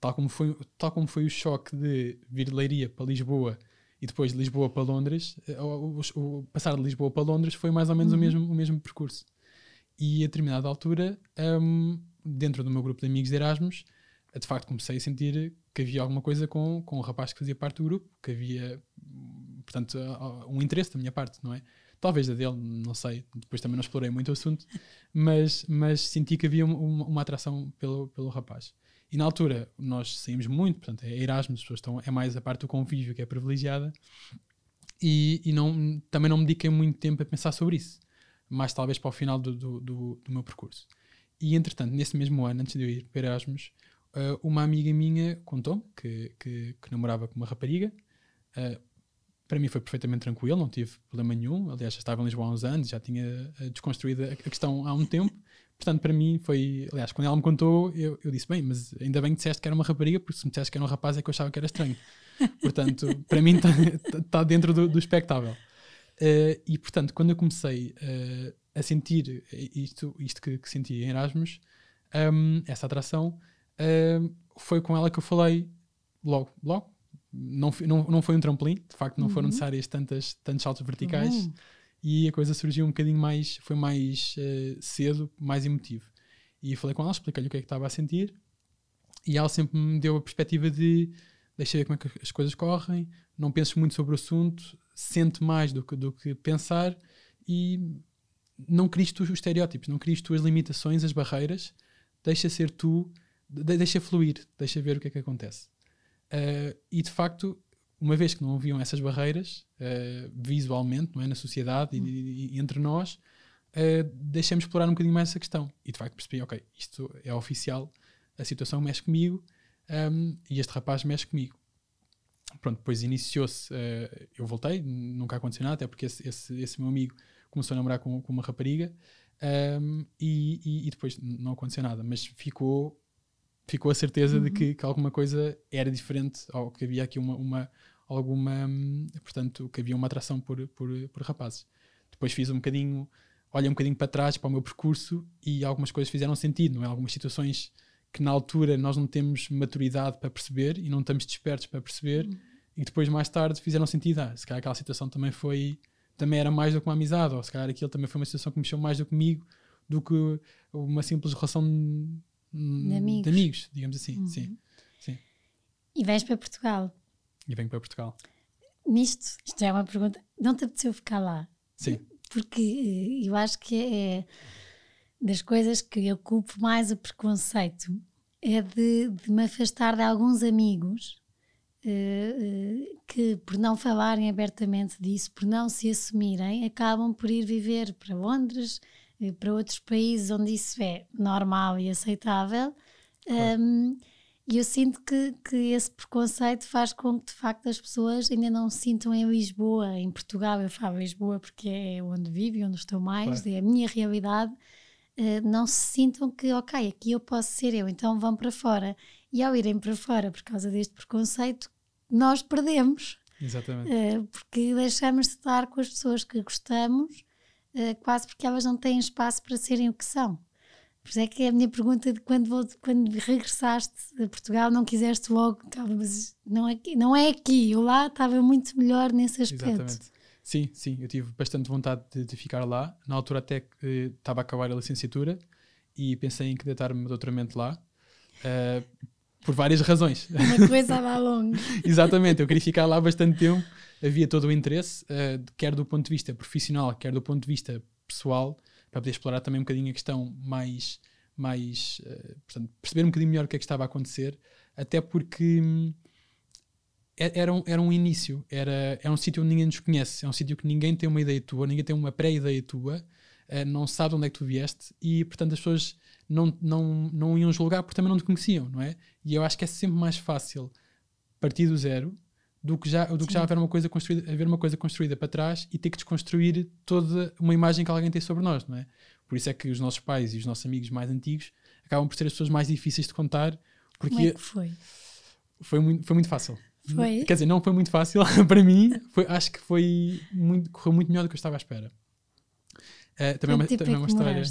Tal como, foi, tal como foi o choque de vir de Leiria para Lisboa e depois de Lisboa para Londres, eh, o, o, o passar de Lisboa para Londres foi mais ou menos uhum. o, mesmo, o mesmo percurso. E a determinada altura, um, dentro do meu grupo de amigos de Erasmus, de facto comecei a sentir que havia alguma coisa com, com o rapaz que fazia parte do grupo, que havia portanto, um interesse da minha parte, não é? Talvez da dele, não sei, depois também não explorei muito o assunto, mas, mas senti que havia uma, uma atração pelo, pelo rapaz. E na altura nós saímos muito, portanto, é Erasmus, as pessoas estão, é mais a parte do convívio que é privilegiada, e, e não, também não me dediquei muito tempo a pensar sobre isso, mais talvez para o final do, do, do, do meu percurso. E entretanto, nesse mesmo ano, antes de eu ir para Erasmus, uh, uma amiga minha contou que, que, que namorava com uma rapariga, uh, para mim foi perfeitamente tranquilo, não tive problema nenhum. Aliás, já estava em Lisboa há uns anos, já tinha eh, desconstruído a questão há um tempo. Portanto, para mim foi. Aliás, quando ela me contou, eu, eu disse: bem, mas ainda bem que disseste que era uma rapariga, porque se me disseste que era um rapaz é que eu achava que era estranho. Portanto, <laughs> para mim está tá dentro do, do expectável. Uh, e portanto, quando eu comecei uh, a sentir isto, isto que, que senti em Erasmus, um, ehm, essa atração, uh, foi com ela que eu falei logo, logo, não, não, não foi um trampolim, de facto não uhum. foram necessárias tantas, tantos saltos verticais uhum. e a coisa surgiu um bocadinho mais, foi mais uh, cedo, mais emotivo. E falei com ela, expliquei-lhe o que é que estava a sentir e ela sempre me deu a perspectiva de deixa ver como é que as coisas correm, não penses muito sobre o assunto, sente mais do que, do que pensar e não cries tu os estereótipos, não cries tu as limitações, as barreiras, deixa ser tu, deixa fluir, deixa ver o que é que acontece. Uh, e de facto, uma vez que não haviam essas barreiras uh, visualmente, não é, na sociedade uhum. e, e, entre nós, uh, deixamos explorar um bocadinho mais essa questão. E de facto percebi, ok, isto é oficial, a situação mexe comigo um, e este rapaz mexe comigo. Pronto, depois iniciou-se, eu voltei, nunca aconteceu nada, até porque esse, esse, esse, meu amigo começou a namorar com, com uma rapariga Um, e, e, e, depois não aconteceu nada, mas ficou, ficou a certeza uhum. de que, que, alguma coisa era diferente, ou que havia aqui uma, uma alguma, hum, portanto, que havia uma atração por, por, por rapazes. Depois fiz um bocadinho, olhei um bocadinho para trás para o meu percurso e algumas coisas fizeram sentido, não é? Algumas situações que na altura nós não temos maturidade para perceber e não estamos despertos para perceber uhum. e depois mais tarde fizeram sentido. Ah, se calhar aquela situação também foi também era mais do que uma amizade, ou se calhar aquilo também foi uma situação que mexeu mais do que comigo do que uma simples relação de amigos, de amigos digamos assim. Uhum. Sim, sim. E vais para Portugal? E venho para Portugal. Nisto, isto é uma pergunta, não te apeteceu ficar lá? Sim. Porque eh, eu acho que é das coisas que eu culpo mais o preconceito é de, de me afastar de alguns amigos uh, uh, que, por não falarem abertamente disso, por não se assumirem, acabam por ir viver para Londres, para outros países onde isso é normal e aceitável. Claro. Um, e eu sinto que, que esse preconceito faz com que, de facto, as pessoas ainda não se sintam em Lisboa, em Portugal. Eu falo Lisboa porque é onde vivo e onde estou mais, claro. é a minha realidade. Uh, não se sintam que, ok, aqui eu posso ser eu, então vão para fora. E ao irem para fora, por causa deste preconceito, nós perdemos. Exatamente. Uh, porque deixamos de estar com as pessoas que gostamos, quase porque elas não têm espaço para serem o que são. Por isso é que é a minha pergunta de quando, vou, quando regressaste a Portugal, não quiseste logo, não é, aqui, não é aqui, eu lá estava muito melhor nesse aspecto. Exatamente. Sim, sim, eu tive bastante vontade de, de ficar lá. Na altura até eh, estava a acabar a licenciatura e pensei em candidatar-me doutoramento lá. Uh, por várias razões. Uma coisa lá longe. <laughs> Exatamente, eu queria ficar lá bastante tempo, havia todo o interesse, uh, quer do ponto de vista profissional, quer do ponto de vista pessoal, para poder explorar também um bocadinho a questão mais, mais uh, portanto, perceber um bocadinho melhor o que é que estava a acontecer, até porque hum, era, um, era um início, era, é um sítio onde ninguém nos conhece, é um sítio que ninguém tem uma ideia tua, ninguém tem uma pré-ideia tua, uh, não sabe onde é que tu vieste e, portanto, as pessoas não, não, não iam julgar porque também não te conheciam, não é? E eu acho que é sempre mais fácil partir do zero do que já, do que já haver, uma coisa construída, haver uma coisa construída para trás e ter que desconstruir toda uma imagem que alguém tem sobre nós, não é? Por isso é que os nossos pais e os nossos amigos mais antigos acabam por ser as pessoas mais difíceis de contar. Porque Como é que foi? Foi muito, foi muito fácil. Foi? Quer dizer, não foi muito fácil <laughs> para mim, foi, acho que foi muito, correu muito melhor do que eu estava à espera. Uh, também, uma, também é uma história.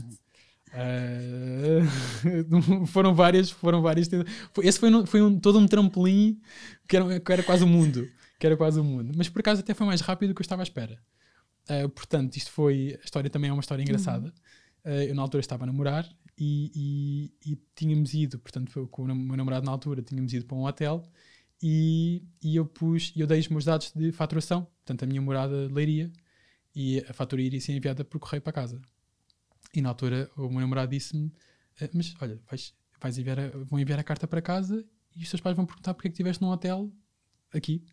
Uh, <laughs> foram várias, foram várias. Esse foi, foi um, todo um trampolim que era, que era quase o mundo. Que era quase o mundo. Mas por acaso até foi mais rápido do que eu estava à espera. Uh, portanto, isto foi. A história também é uma história engraçada. Uh, eu na altura estava a namorar e, e, e, tínhamos ido, portanto, com o meu namorado na altura, tínhamos ido para um hotel e, e eu pus, eu dei os meus dados de faturação, portanto, a minha morada de leiria e a fatura iria ser enviada por correio para casa. E na altura o meu namorado disse-me: eh, Mas olha, vais, vais enviar a, vão enviar a carta para casa e os teus pais vão perguntar porque é que estiveste num hotel aqui.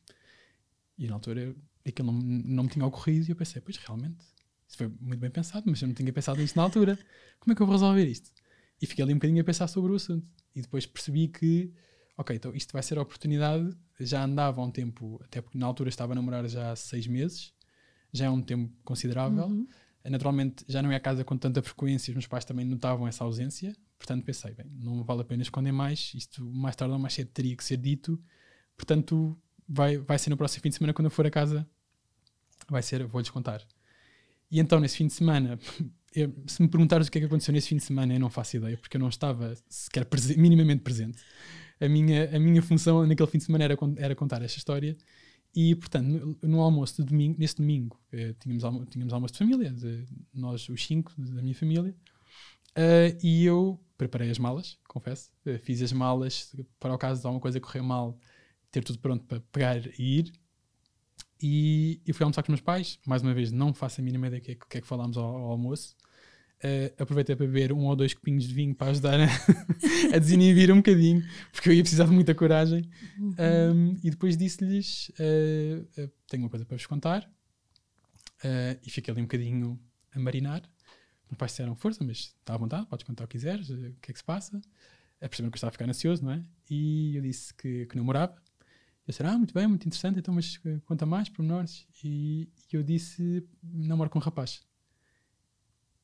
E na altura aquilo não, não me tinha ocorrido e eu pensei: Pois realmente, isso foi muito bem pensado, mas eu não tinha pensado nisso na altura. Como é que eu vou resolver isto? E fiquei ali um bocadinho a pensar sobre o assunto. E depois percebi que, ok, então isto vai ser a oportunidade. Já andava há um tempo, até porque na altura estava a namorar já há seis meses, já é um tempo considerável. Uhum. Naturalmente, já não é a casa com tanta frequência, os meus pais também notavam essa ausência, portanto pensei, bem, não vale a pena esconder mais, isto mais tarde ou mais cedo teria que ser dito, portanto vai, vai ser no próximo fim de semana quando eu for a casa, vai ser, vou-lhes contar. E então, nesse fim de semana, <laughs> eu, se me perguntares o que é que aconteceu nesse fim de semana, eu não faço ideia, porque eu não estava sequer minimamente presente. A minha, a minha função naquele fim de semana era, era contar esta história e, portanto, no, no almoço de domingo, nesse domingo, eh, tínhamos, almo tínhamos almoço de família, de, nós os cinco da minha família, uh, e eu preparei as malas, confesso, uh, fiz as malas para o caso de alguma coisa correr mal, ter tudo pronto para pegar e ir. E, e fui almoçar com os meus pais, mais uma vez, não faço a mínima ideia do que, é, que é que falámos ao, ao almoço. Uh, aproveitei para beber um ou dois copinhos de vinho para ajudar a, <laughs> a desinibir um bocadinho, porque eu ia precisar de muita coragem. Uhum. Um, e depois disse-lhes: uh, uh, Tenho uma coisa para vos contar. e fiquei ali um bocadinho a marinar. Meus pais disseram: Força, mas está à vontade, podes contar o que quiseres, o que é que se passa. A perceber que eu estava a ficar ansioso, não é? E eu disse que, que namorava. Eu disse: Ah, muito bem, muito interessante, então, mas conta mais, pormenores. E, e eu disse: Namoro com um rapaz.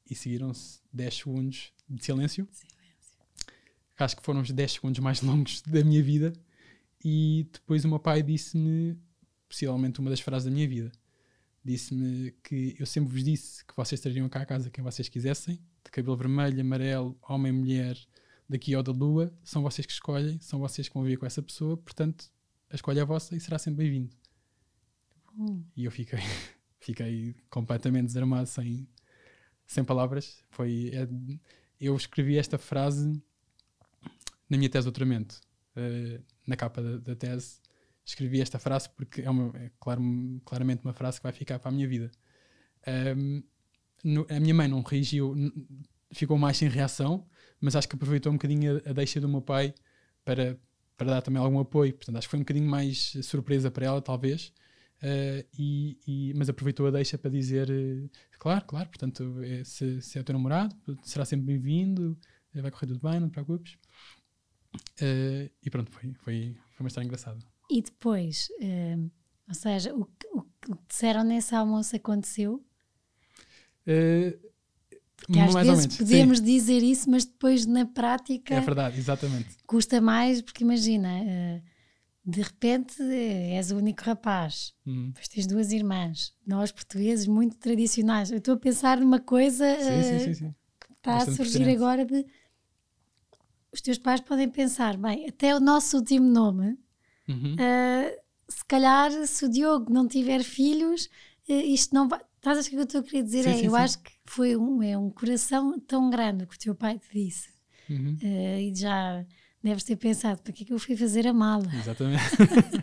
E seguiram-se 10 segundos de silêncio. silêncio. Acho que foram os 10 segundos mais longos da minha vida. E depois o meu pai disse-me, possivelmente uma das frases da minha vida, disse-me que eu sempre vos disse que vocês trariam cá a casa quem vocês quisessem, de cabelo vermelho, amarelo, homem, mulher, daqui ou da lua, são vocês que escolhem, são vocês que vão viver com essa pessoa, portanto, a escolha é vossa e será sempre bem-vindo. Hum. E eu fiquei, <laughs> fiquei completamente desarmado, sem, sem palavras. Foi, é, eu escrevi esta frase na minha tese de doutoramento. Uh, na capa da, da, tese, escrevi esta frase porque é, uma, é claro, claramente uma frase que vai ficar para a minha vida. Um, no, a minha mãe não reagiu, ficou mais sem reação, mas acho que aproveitou um bocadinho a, a deixa do meu pai para, para dar também algum apoio. Portanto, acho que foi um bocadinho mais surpresa para ela, talvez. Uh, e, e, mas aproveitou a deixa para dizer: uh, Claro, claro, portanto, é, se, se, é o teu namorado, será sempre bem-vindo, uh, vai correr tudo bem, não te preocupes. e pronto, foi, foi, foi uma história engraçada. E depois, ou seja, o, o, o, que disseram nesse almoço aconteceu? Porque às mais vezes podemos sim. dizer isso, mas depois na prática. É verdade, exatamente. Custa mais, porque imagina, eh, de repente és o único rapaz, uhum. depois tens duas irmãs, nós portugueses muito tradicionais. Eu estou a pensar numa coisa sim, sim, que está Bastante a surgir agora de. Os teus pais podem pensar, bem, até o nosso último nome, uhum. uh, se calhar, se o Diogo não tiver filhos, uh, isto não vai Estás a ver o que eu estou a querer dizer? Sim, é, sim, eu sim. acho que foi um, é um coração tão grande que o teu pai te disse. Uhum. Uh, e já deves ter pensado, para que é que eu fui fazer a mala? Exatamente.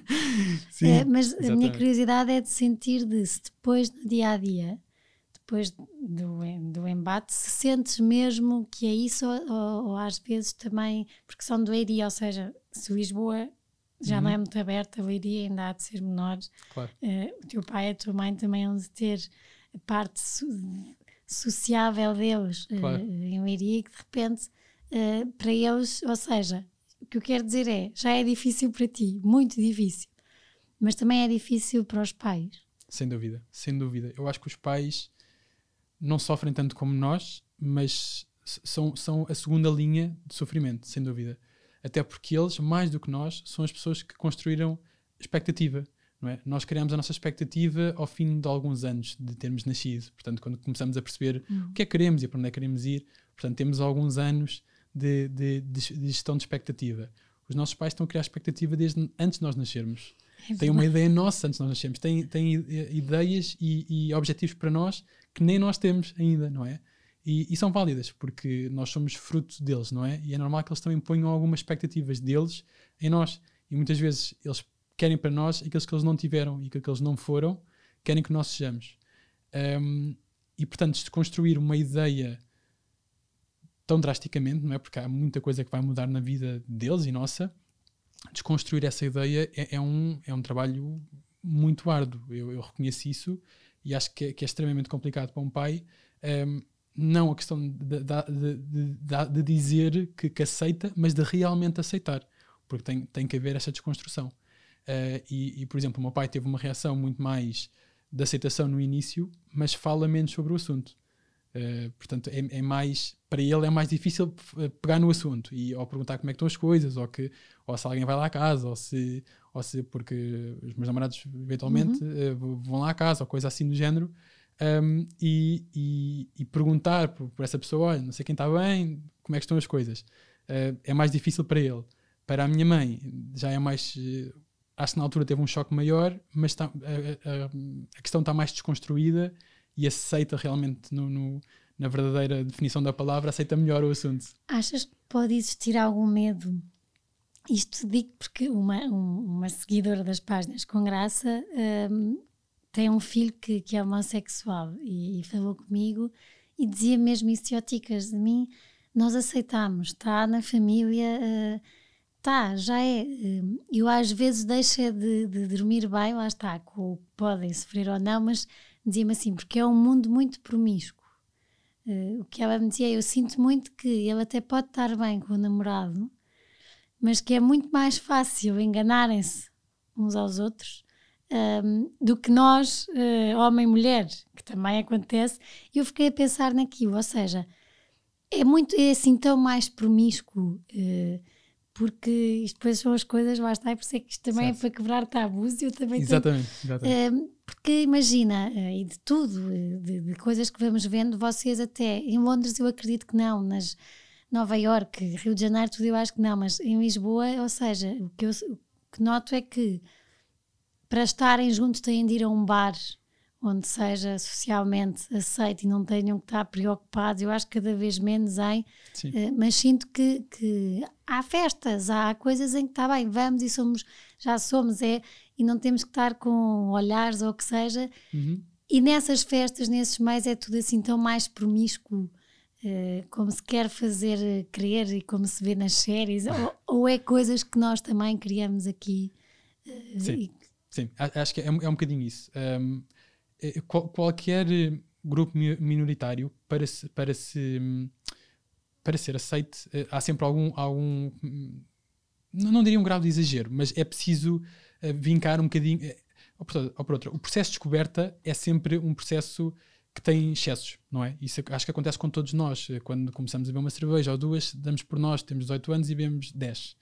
<laughs> Sim, é, mas exatamente. a minha curiosidade é de sentir de se depois no dia a dia, depois do, do embate, se sentes mesmo que é isso, ou, ou às vezes também, porque são do Eiria, ou seja, se Lisboa já uhum. não é muito aberta, o Eiria ainda há de ser menor. Claro. Uh, o teu pai e a tua mãe também hão de ter a parte so sociável deles eh, claro. uh, em Leiria que de repente uh, para eles, ou seja, o que eu quero dizer é, já é difícil para ti, muito difícil, mas também é difícil para os pais. Sem dúvida, sem dúvida. Eu acho que os pais não sofrem tanto como nós, mas são, são a segunda linha de sofrimento, sem dúvida. Até porque eles, mais do que nós, são as pessoas que construíram expectativa. É? Nós criamos a nossa expectativa ao fim de alguns anos de termos nascido. Portanto, quando começamos a perceber uhum. o que é que queremos e para onde é que queremos ir, portanto, temos alguns anos de, de, de, gestão de expectativa. Os nossos pais estão a criar expectativa desde antes de nós nascermos. É têm uma ideia nossa antes de nós nascermos. Têm, têm ideias e, e, objetivos para nós que nem nós temos ainda, não é? E, e, são válidas, porque nós somos fruto deles, não é? E é normal que eles também ponham algumas expectativas deles em nós. E muitas vezes eles querem para nós aqueles que eles não tiveram e que eles não foram, querem que nós sejamos. Um, e portanto, desconstruir uma ideia tão drasticamente, não é? Porque há muita coisa que vai mudar na vida deles e nossa. Desconstruir essa ideia é, é um, é um trabalho muito árduo. Eu, eu reconheço isso e acho que é, que é, extremamente complicado para um pai. Um, não a questão de, de, de, de dizer que, que, aceita, mas de realmente aceitar, porque tem, tem que haver essa desconstrução. Uh, e, e, por exemplo, o meu pai teve uma reação muito mais de aceitação no início, mas fala menos sobre o assunto. Uh, portanto, é, é, mais para ele é mais difícil eh, pegar no assunto e ou perguntar como é que estão as coisas, ou, que, ou se alguém vai lá à casa, ou se, ou se porque os meus namorados eventualmente uhum. uh, vão lá à casa, ou coisa assim do género. Um, e, e, e, perguntar por, por, essa pessoa: olha, não sei quem está bem, como é que estão as coisas. é mais difícil para ele. Para a minha mãe, já é mais acho que na altura teve um choque maior, mas tá, a, a, a, questão está mais desconstruída e aceita realmente no, no, na verdadeira definição da palavra, aceita melhor o assunto. Achas que pode existir algum medo? Isto digo porque uma, um, uma seguidora das páginas com graça um, tem um filho que, que é homossexual e, e falou comigo e dizia mesmo isso de mim. Nós aceitamos, está na família. Uh, Tá, já é. Hum, eu às vezes deixo de, de dormir bem, lá está, com, podem sofrer ou não, mas dizia-me assim, porque é um mundo muito promíscuo. Uh, o que ela me dizia, eu sinto muito que ele até pode estar bem com o namorado, mas que é muito mais fácil enganarem-se uns aos outros um, do que nós, uh, homem e mulher, que também acontece. E eu fiquei a pensar naquilo, ou seja, é muito, é assim tão mais promíscuo. Uh, porque isto depois são as coisas, lá está, e por isso é que isto também é certo. é para quebrar tabus. Eu também exatamente, tenho, exatamente. Uh, porque imagina, uh, e de tudo, de, de, coisas que vamos vendo, vocês até em Londres eu acredito que não, nas Nova York, Rio de Janeiro, tudo eu acho que não, mas em Lisboa, ou seja, o que eu o que noto é que para estarem juntos têm de ir a um bar onde seja socialmente aceito e não tenham que estar preocupados. Eu acho que cada vez menos em, uh, mas sinto que, que, há festas, há coisas em que está bem, vamos e somos, já somos, é, e não temos que estar com olhares ou o que seja. Uhum. E nessas festas, nesses meios, é tudo assim tão mais promíscuo, uh, como se quer fazer crer e como se vê nas séries, ou, <laughs> ou, é coisas que nós também criamos aqui. Sim, e... sim, acho que é, é um bocadinho isso. Um, qualquer grupo minoritário para se, para se para ser aceite eh, há sempre algum algum não diria um grau de exagero mas é preciso eh, vincar um bocadinho eh, ou por, ou por outra o processo de descoberta é sempre um processo que tem excessos, não é? Isso acho que acontece com todos nós. Quando começamos a beber uma cerveja ou duas, damos por nós, temos 18 anos e bebemos 10.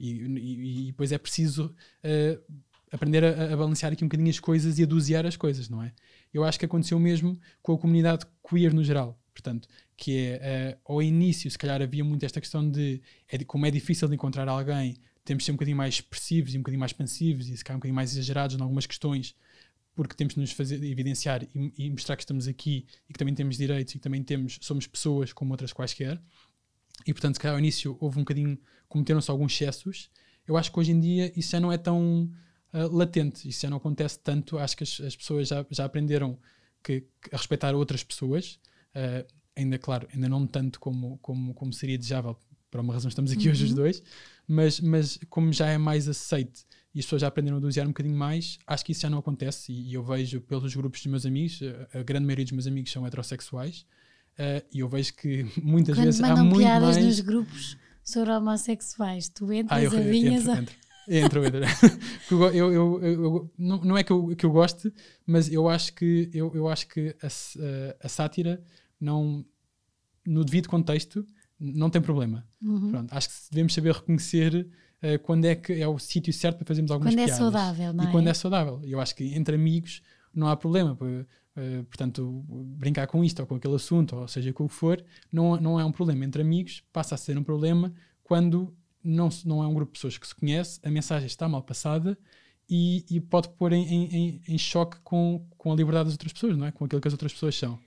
E, e, e depois é preciso uh, aprender a, a, balancear aqui um bocadinho as coisas e a dosear as coisas, não é? Eu acho que aconteceu mesmo com a comunidade queer no geral. Portanto, que é, uh, ao início, se calhar havia muito esta questão de, é de, como é difícil de encontrar alguém, temos de ser um bocadinho mais expressivos e um bocadinho mais expansivos e se calhar um bocadinho mais exagerados em algumas questões, porque temos de nos fazer evidenciar e, e, mostrar que estamos aqui e que também temos direitos e que também temos, somos pessoas como outras quaisquer. E portanto, se calhar ao início houve um bocadinho, cometeram-se alguns excessos. Eu acho que hoje em dia isso já não é tão uh, latente. Isso já não acontece tanto. Acho que as, as pessoas já, já aprenderam que, que a respeitar outras pessoas. Uh, ainda, claro, ainda não tanto como, como, como seria desejável. Por uma razão estamos aqui uhum. hoje os uhum. dois. Mas, mas como já é mais aceite e as pessoas já aprenderam a dosear um bocadinho mais, acho que isso já não acontece. E, e eu vejo pelos grupos dos meus amigos, a, a, grande maioria dos meus amigos são heterossexuais. Uh, e eu vejo que <laughs> muitas Quando vezes há muito piadas mais... nos grupos sobre homossexuais, tu entras ah, eu, a vinhas... Entro, entro. Entra, entra. <laughs> eu, eu, eu, não, não é que eu, que eu goste, mas eu acho que, eu, eu acho que a, a, sátira não, no devido contexto não tem problema. Uhum. Pronto, acho que devemos saber reconhecer uh, quando é que é o sítio certo para fazermos algumas quando é piadas. Quando é saudável, não e é? quando é saudável. Eu acho que entre amigos não há problema. Uh, portanto, brincar com isto ou com aquele assunto, ou seja, com o que for, não, não é um problema. Entre amigos passa a ser um problema quando não, não é um grupo de pessoas que se conhece, a mensagem está mal passada e, e pode pôr em, em, em, choque com, com a liberdade das outras pessoas, não é? Com aquilo que as outras pessoas são.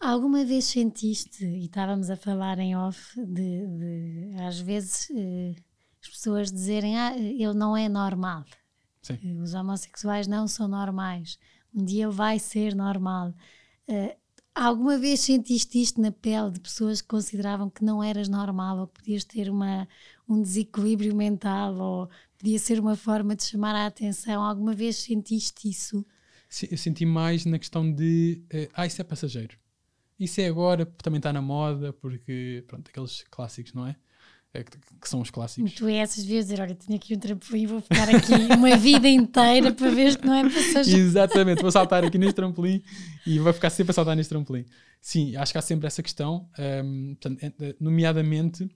Alguma vez sentiste, e estávamos a falar em off, de, de às vezes eh, as pessoas dizerem ah, ele não é normal. Sim. Eh, os homossexuais não são normais. Um dia vai ser normal. Uh, alguma vez sentiste isto na pele de pessoas que consideravam que não eras normal ou que podias ter uma, um desequilíbrio mental ou podia ser uma forma de chamar a atenção. Alguma vez sentiste isso? Sim, eu senti mais na questão de uh, ah, isso é passageiro. Isso é agora, porque também está na moda, porque pronto, aqueles clássicos, não é? é que, que, são os clássicos. Tu é essas vezes dizer, olha, tenho aqui um trampolim, vou ficar aqui uma vida inteira para ver que não é passageiro. Exatamente, vou saltar aqui neste trampolim e vou ficar sempre a saltar neste trampolim. Sim, acho que há sempre essa questão, um, portanto, é, nomeadamente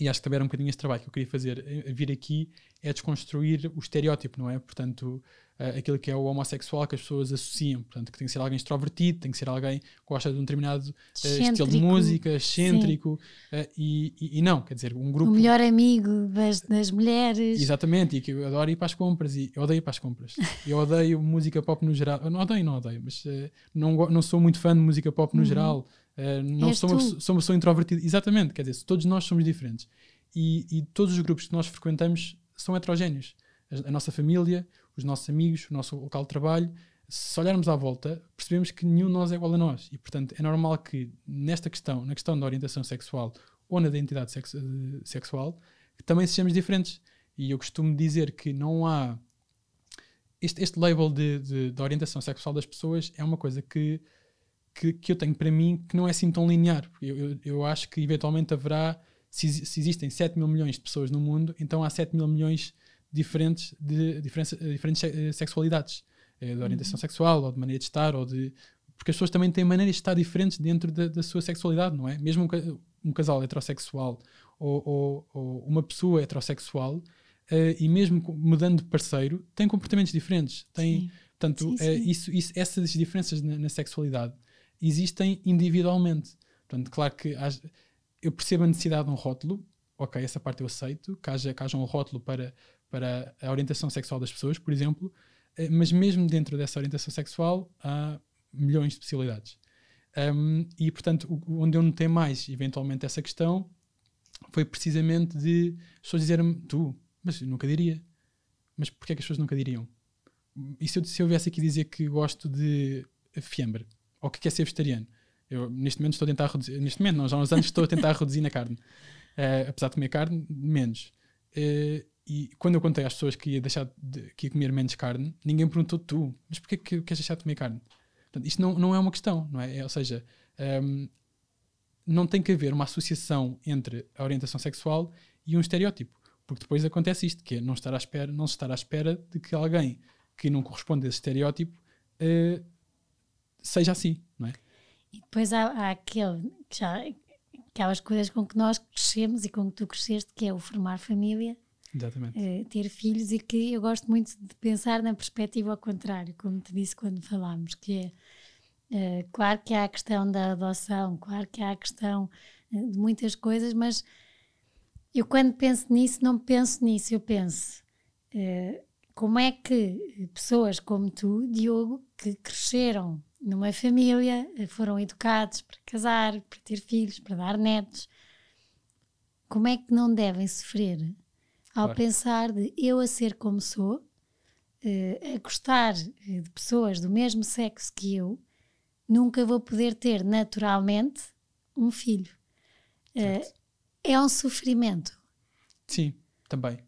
e acho que também era um bocadinho este trabalho que eu queria fazer, eh, vir aqui é desconstruir o estereótipo, não é? Portanto, uh, aquilo que é o homossexual que as pessoas associam, portanto, que tem que ser alguém extrovertido, tem que ser alguém que gosta de um determinado uh, estilo de música, excêntrico, uh, e, e, e, não, quer dizer, um grupo... O melhor amigo das, das mulheres. Exatamente, e que eu adoro ir para as compras, e eu odeio ir para as compras. eu odeio música pop no geral, eu não odeio, não odeio, mas não, não sou muito fã de música pop no uhum. geral, Uh, não sou uma, sou uma pessoa introvertida. Exatamente, quer dizer, todos nós somos diferentes. E, e, todos os grupos que nós frequentamos são heterogéneos. A, a, nossa família, os nossos amigos, o nosso local de trabalho. Se olharmos à volta, percebemos que nenhum de nós é igual a nós. E, portanto, é normal que nesta questão, na questão da orientação sexual ou na identidade sex, sexual, também sejamos diferentes. E eu costumo dizer que não há. Este, este label de, de, de orientação sexual das pessoas é uma coisa que que, que eu tenho para mim que não é assim tão linear. Eu, eu, eu acho que eventualmente haverá, se, se, existem 7 mil milhões de pessoas no mundo, então há 7 mil milhões diferentes de diferentes, diferentes sexualidades, de orientação uhum. sexual, ou de maneira de estar, ou de. Porque as pessoas também têm maneiras de estar diferentes dentro da, da sua sexualidade, não é? Mesmo um, um casal heterossexual ou, ou, ou, uma pessoa heterossexual, uh, e mesmo mudando de parceiro, tem comportamentos diferentes. Tem, sim. Portanto, sim, sim. Uh, isso, isso, essas diferenças na, na, sexualidade existem individualmente. Portanto, claro que eu percebo a necessidade de um rótulo, ok, essa parte eu aceito, que haja, que haja um rótulo para, para a orientação sexual das pessoas, por exemplo, uh, mas mesmo dentro dessa orientação sexual há milhões de possibilidades. Um, e, portanto, onde eu notei mais, eventualmente, essa questão foi precisamente de as pessoas dizerem-me, tu, mas eu nunca diria. Mas porquê é que as pessoas nunca diriam? E se eu, se eu viesse aqui dizer que gosto de fiambre, ou que quer ser vegetariano? Eu, neste momento, estou a tentar reduzir, neste momento, não, já há uns anos, estou a tentar <laughs> reduzir na carne. Uh, apesar de comer carne, menos. Uh, e quando eu contei às pessoas que ia deixar de, que ia comer menos carne, ninguém perguntou tu, mas porquê que queres deixar de comer carne? Portanto, isto não, não é uma questão, não é? é ou seja, um, não tem que haver uma associação entre a orientação sexual e um estereótipo. Porque depois acontece isto, que é não estar à espera, não estar à espera de que alguém que não corresponde a esse estereótipo uh, seja assim, não é? E depois há, há aquele, já, aquelas coisas com que nós crescemos e com que tu cresceste, que é o formar família, Exatamente. Uh, ter filhos e que eu gosto muito de pensar na perspectiva ao contrário, como te disse quando falámos, que é uh, claro que há a questão da adoção, claro que há a questão uh, de muitas coisas, mas eu quando penso nisso, não penso nisso, eu penso como é que pessoas como tu, Diogo, que cresceram numa família, foram educados para casar, para ter filhos, para dar netos, como é que não devem sofrer ao claro. pensar de eu a ser como sou, uh, a gostar eh, de pessoas do mesmo sexo que eu, nunca vou poder ter naturalmente um filho. Uh, é um sofrimento. Sim, também.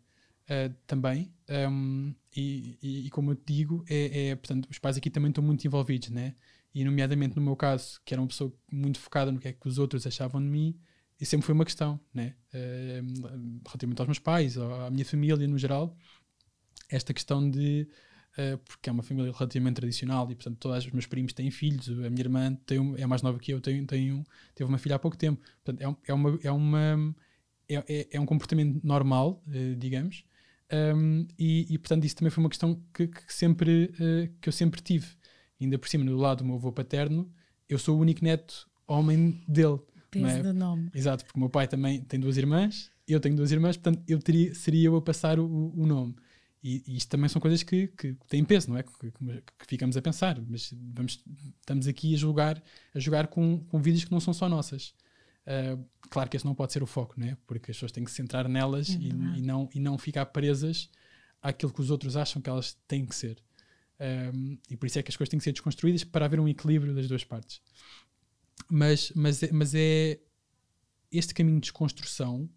Uh, também. Um, e, e, e, como eu te digo, é, é, portanto, os pais aqui também estão muito envolvidos, né? E, nomeadamente no meu caso, que era uma pessoa muito focada no que é que os outros achavam de mim, e sempre foi uma questão, né? Uh, relativamente aos meus pais, à minha família no geral, esta questão de. Uh, porque é uma família relativamente tradicional e, portanto, todos os meus primos têm filhos. A minha irmã tem um, é mais nova que eu, tem, tem um, teve uma filha há pouco tempo. Portanto, é, é, uma, é, uma, é, é, é um comportamento normal, uh, digamos. Um, e, e, portanto, isso também foi uma questão que, que sempre, uh, que eu sempre tive. Ainda por cima, do lado do meu avô paterno, eu sou o único neto homem dele peso é? do nome. Exato, porque o meu pai também tem duas irmãs, eu tenho duas irmãs, portanto eu teria, seria eu a passar o, o nome. E, e, isto também são coisas que, que têm peso, não é? Que, que, ficamos a pensar, mas vamos, estamos aqui a jogar, a jogar com, com vidas que não são só nossas. Uh, claro que esse não pode ser o foco, não é? Porque as pessoas têm que se centrar nelas e, e, não, e não ficar presas àquilo que os outros acham que elas têm que ser. Um, e por isso é que as coisas têm que ser desconstruídas para haver um equilíbrio das duas partes. Mas, mas, mas é este caminho de desconstrução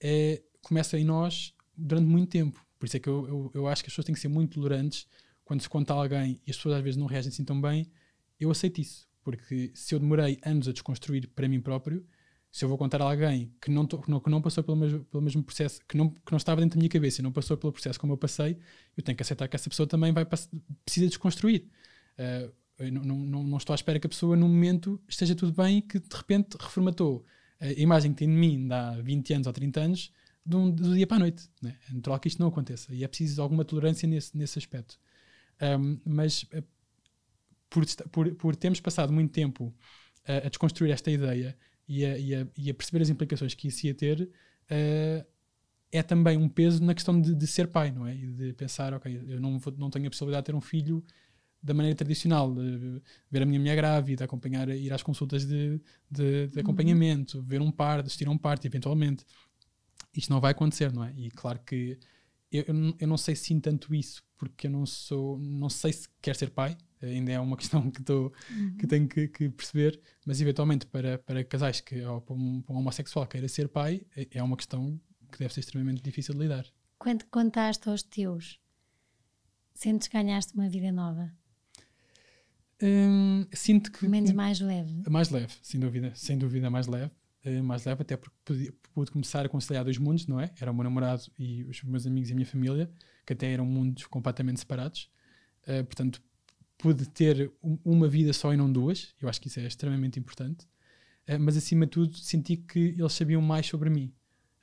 é, começa em nós durante muito tempo. Por isso é que eu, eu, eu, acho que as pessoas têm que ser muito tolerantes quando se conta a alguém e as pessoas às vezes não reagem assim tão bem. Eu aceito isso, porque se eu demorei anos a desconstruir para mim próprio, se eu vou contar a alguém que não, que não, passou pelo mesmo, pelo mesmo processo, que não, que não estava dentro da minha cabeça e não passou pelo processo como eu passei, eu tenho que aceitar que essa pessoa também vai precisa desconstruir. Uh, não, não, não, estou à espera que a pessoa, no momento, esteja tudo bem e que de repente reformatou a imagem que tem de mim de há 20 anos ou 30 anos um, do dia para a noite. Né? É natural que isto não aconteça e é preciso alguma tolerância nesse, nesse aspecto. Um, mas uh, por, por, por termos passado muito tempo uh, a desconstruir esta ideia e a, e, a, e a, perceber as implicações que isso ia ter, uh, é também um peso na questão de, de, ser pai, não é? E de pensar, ok, eu não, vou, não tenho a possibilidade de ter um filho da maneira tradicional, de ver a minha mulher grávida, acompanhar, ir às consultas de, de, de acompanhamento, uhum. ver um par, assistir a um parto, eventualmente. Isto não vai acontecer, não é? E claro que eu, eu não sei sim tanto isso, porque eu não sou, não sei se quer ser pai, ainda é uma <laughs> questão que, tô, uhum. que tenho que, que, perceber, mas eventualmente para, para casais que, ou para um, para um homossexual queira ser pai, é, é uma questão que deve ser extremamente difícil de lidar. Quando contaste aos teus, sentes que ganhaste uma vida nova? Hum, sinto que. Menos mais leve. Mais leve, sem dúvida. Sem dúvida, mais leve. uh, mais leve, até porque pude, pude, começar a conciliar dois mundos, não é? Era o meu namorado e os meus amigos e a minha família, que até eram mundos completamente separados. Uh, portanto, pude ter um, uma vida só e não duas. Eu acho que isso é extremamente importante. Uh, mas acima de tudo, senti que eles sabiam mais sobre mim.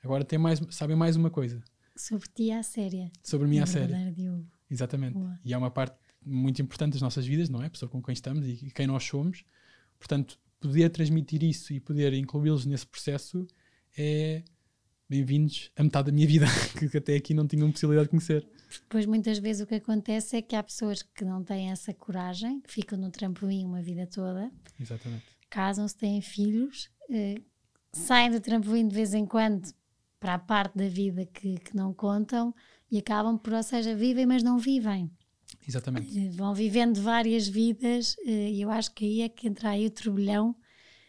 Agora tem mais, sabem mais uma coisa. Sobre ti à séria. Sobre mim à séria. Exatamente. Boa. E é uma parte muito importante das nossas vidas, não é? A pessoa com quem estamos e quem nós somos. Portanto, poder transmitir isso e poder incluí-los nesse processo é bem-vindos a metade da minha vida, <laughs> que até aqui não tinham possibilidade de conhecer. Pois muitas vezes o que acontece é que há pessoas que não têm essa coragem, que ficam no trampolim uma vida toda. Exatamente. Casam-se, têm filhos, eh, saem do trampolim de vez em quando para a parte da vida que, que não contam e acabam por, ou seja, vivem, mas não vivem. Exatamente. Eh, vão vivendo várias vidas eh, e eu acho que aí é que entra aí o turbilhão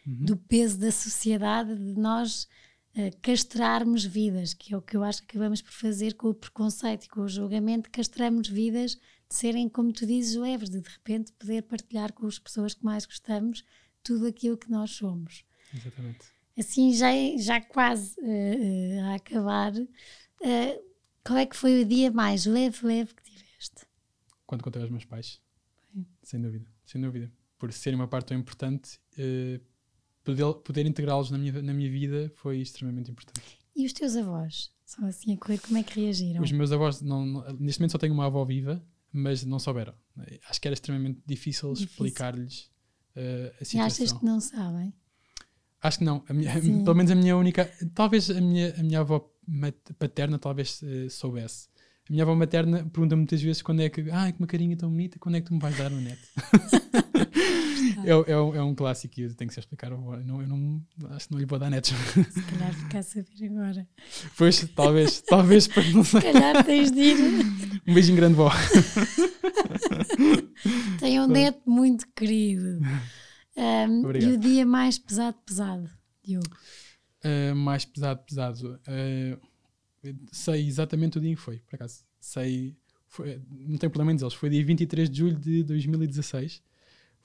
uhum. do peso da sociedade de nós castrarmos vidas, que é o que eu acho que acabamos por fazer com o preconceito e com o julgamento, castramos vidas de serem, como tu dizes, leves, de de repente poder partilhar com as pessoas que mais gostamos tudo aquilo que nós somos. Exatamente. Assim, já, já quase uh, a acabar, qual é que foi o dia mais leve, leve que tiveste? Quando contei aos meus pais. Bem. Sem dúvida, sem dúvida. Por serem uma parte tão importante, uh, poder, poder integrá-los na minha, na minha vida foi extremamente importante. E os teus avós? Só assim a correr, como é que reagiram? Os meus avós, não, não, neste momento só tenho uma avó viva, mas não souberam. Acho que era extremamente difícil, difícil. explicar-lhes uh, a situação. E achas que não sabem? Acho que não. Minha, pelo menos a minha única. Talvez a minha, a minha avó paterna talvez uh, soubesse. A minha avó materna pergunta muitas vezes quando é que. Ai, com uma carinha tão bonita, quando é que tu me vais dar o neto? <laughs> é, é, é, um clássico e tenho que se explicar agora. Não, eu não, acho que não lhe vou dar netos. Se calhar ficar a saber agora. Pois, talvez, talvez para não Se calhar tens de ir. Um beijinho grande, vó. Tenho um neto muito querido. Um, e o dia mais pesado, pesado, Diogo? Uh, mais pesado, pesado. Uh, sei exatamente o dia em que foi, por acaso. Sei, foi, não tem problema em dizer, foi dia 23 de julho de 2016.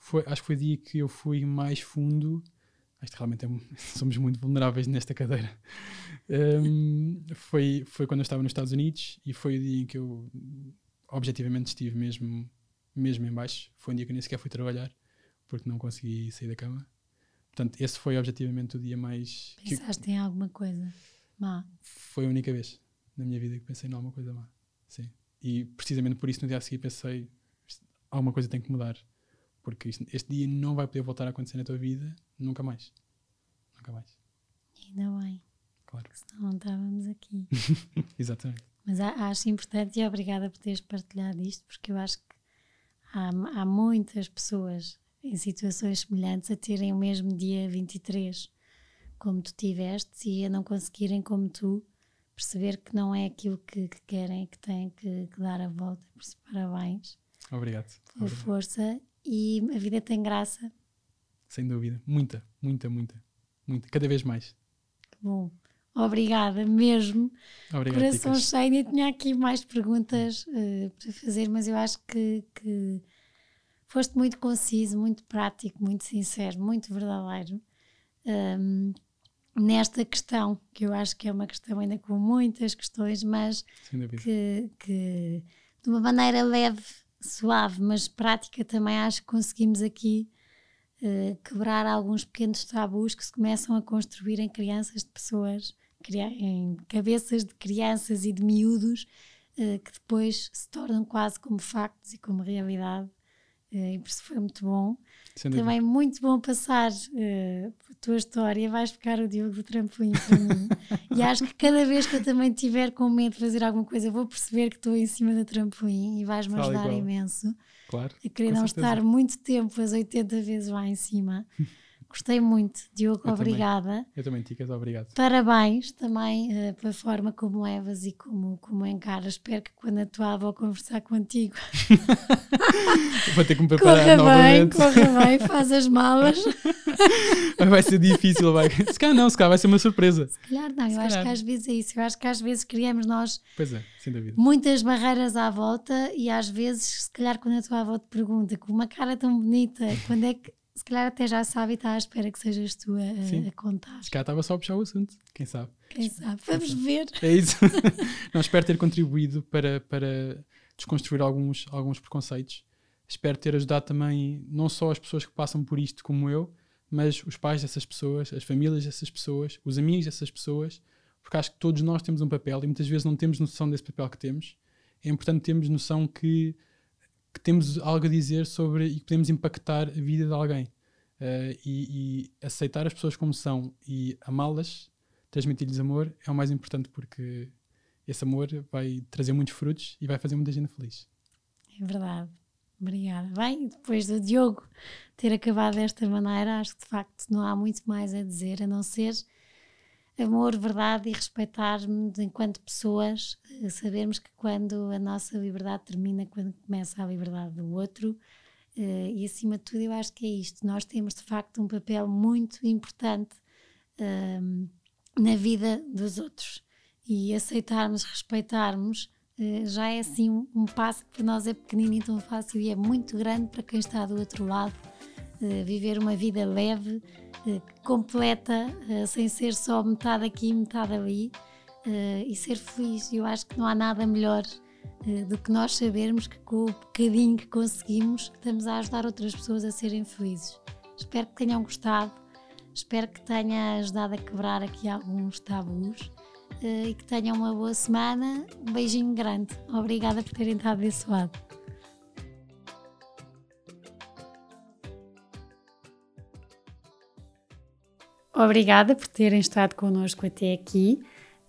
Foi, acho que foi o dia que eu fui mais fundo. Acho que realmente é, <laughs> somos muito vulneráveis nesta cadeira. Um, foi, foi quando eu estava nos Estados Unidos e foi o dia em que eu objetivamente estive mesmo, mesmo em baixo. Foi um dia que eu nem sequer fui trabalhar porque não consegui sair da cama. Portanto, esse foi objetivamente o dia mais. Pensaste que... em alguma coisa má? Foi a única vez na minha vida que pensei em alguma coisa má. Sim. E precisamente por isso no dia a seguir pensei: alguma coisa tem que mudar. Porque isto, este dia não vai poder voltar a acontecer na tua vida nunca mais. Nunca mais. Ainda bem. Claro. Senão não estávamos aqui. <laughs> Exatamente. Mas acho importante e obrigada por teres partilhado isto, porque eu acho que há, há muitas pessoas em situações semelhantes a terem o mesmo dia 23 como tu tiveste e a não conseguirem como tu perceber que não é aquilo que, que querem que têm que, que, dar a volta. Por isso, parabéns. Obrigado. Pela Obrigado. força e a vida tem graça. Sem dúvida. Muita, muita, muita. Muita. Cada vez mais. Bom. Obrigada mesmo. Obrigado, Coração cheio. Eu tinha aqui mais perguntas uh, para fazer, mas eu acho que, que foste muito conciso, muito prático, muito sincero, muito verdadeiro um, nesta questão, que eu acho que é uma questão ainda com muitas questões, mas que, que de uma maneira leve, suave, mas prática também acho que conseguimos aqui uh, quebrar alguns pequenos tabus que se começam a construir em crianças de pessoas, em cabeças de crianças e de miúdos, uh, que depois se tornam quase como factos e como realidade. Uh, e por isso foi muito bom. Também muito bom passar uh, a tua história. Vais ficar o Diogo do trampolim para mim. <laughs> e acho que cada vez que eu também tiver com medo de fazer alguma coisa, vou perceber que estou em cima do trampolim e vais-me ajudar imenso. Claro. A querer não certeza. estar muito tempo, as 80 vezes lá em cima. <laughs> Gostei muito, Diogo, eu obrigada. Também. Eu também, Ticas, obrigado. Parabéns também uh, pela forma como levas e como, como encaras. Espero que quando a tua avó conversar contigo. <laughs> Vou ter que me preparar corra novamente. Bem, corra bem, <laughs> faz as malas. vai ser difícil, vai. Se calhar não, se calhar vai ser uma surpresa. Se calhar não, se eu calhar. acho que às vezes é isso. Eu acho que às vezes criamos nós. É. Muitas barreiras à volta e às vezes, se calhar, quando a tua avó te pergunta com uma cara tão bonita, quando é que se calhar até já sabe e está à espera que sejas tu a, a contar. Se calhar estava só a puxar o assunto, quem sabe. Quem sabe, vamos ver. É isso. <laughs> Não, espero ter contribuído para, para desconstruir alguns, alguns preconceitos. Espero ter ajudado também não só as pessoas que passam por isto como eu, mas os pais dessas pessoas, as famílias dessas pessoas, os amigos dessas pessoas, porque acho que todos nós temos um papel e muitas vezes não temos noção desse papel que temos. É importante termos noção que, que temos algo a dizer sobre e que podemos impactar a vida de alguém. Uh, e, e, aceitar as pessoas como são e amá-las, transmitir-lhes amor, é o mais importante porque esse amor vai trazer muitos frutos e vai fazer muita gente feliz. É verdade. Obrigada. Bem, depois do Diogo ter acabado desta maneira, acho que de facto não há muito mais a dizer, a não ser amor, verdade e respeitarmos enquanto pessoas, eh, sabermos que quando a nossa liberdade termina, quando começa a liberdade do outro, eh, e acima de tudo eu acho que é isto, nós temos de facto um papel muito importante ehm, na vida dos outros. E aceitarmos, respeitarmos eh, já é assim um, um, passo que para nós é pequenino e tão fácil e é muito grande para quem está do outro lado viver uma vida leve eh, completa, eh, sem ser só metade aqui, metade ali, eh, e ser feliz. Eu acho que não há nada melhor do que nós sabermos que com o bocadinho que conseguimos estamos a ajudar outras pessoas a serem felizes. Espero que tenham gostado, espero que tenha ajudado a quebrar aqui alguns tabus e que tenham uma boa semana. Um beijinho grande. Obrigada por terem estado desse lado. Obrigada por terem estado connosco até aqui.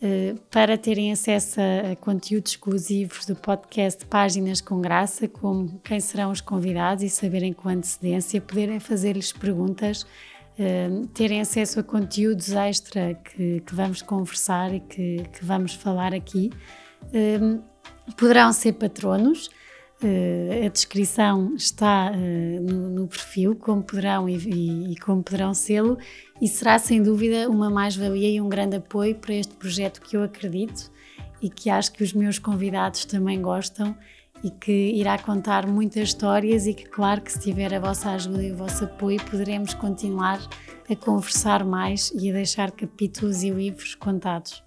Uh, para terem acesso a, conteúdos exclusivos do podcast Páginas com Graça, como quem serão os convidados e saberem com antecedência, poderem fazer-lhes perguntas, uh, terem acesso a conteúdos extra que, que vamos conversar e que, que vamos falar aqui. Uh, poderão ser patronos. A descrição está no, no, perfil, como poderão e, e, e como poderão sê-lo, e será sem dúvida uma mais-valia e um grande apoio para este projeto que eu acredito e que acho que os meus convidados também gostam e que irá contar muitas histórias e que, claro, que se tiver a vossa ajuda e o vosso apoio, poderemos continuar a conversar mais e a deixar capítulos e livros contados.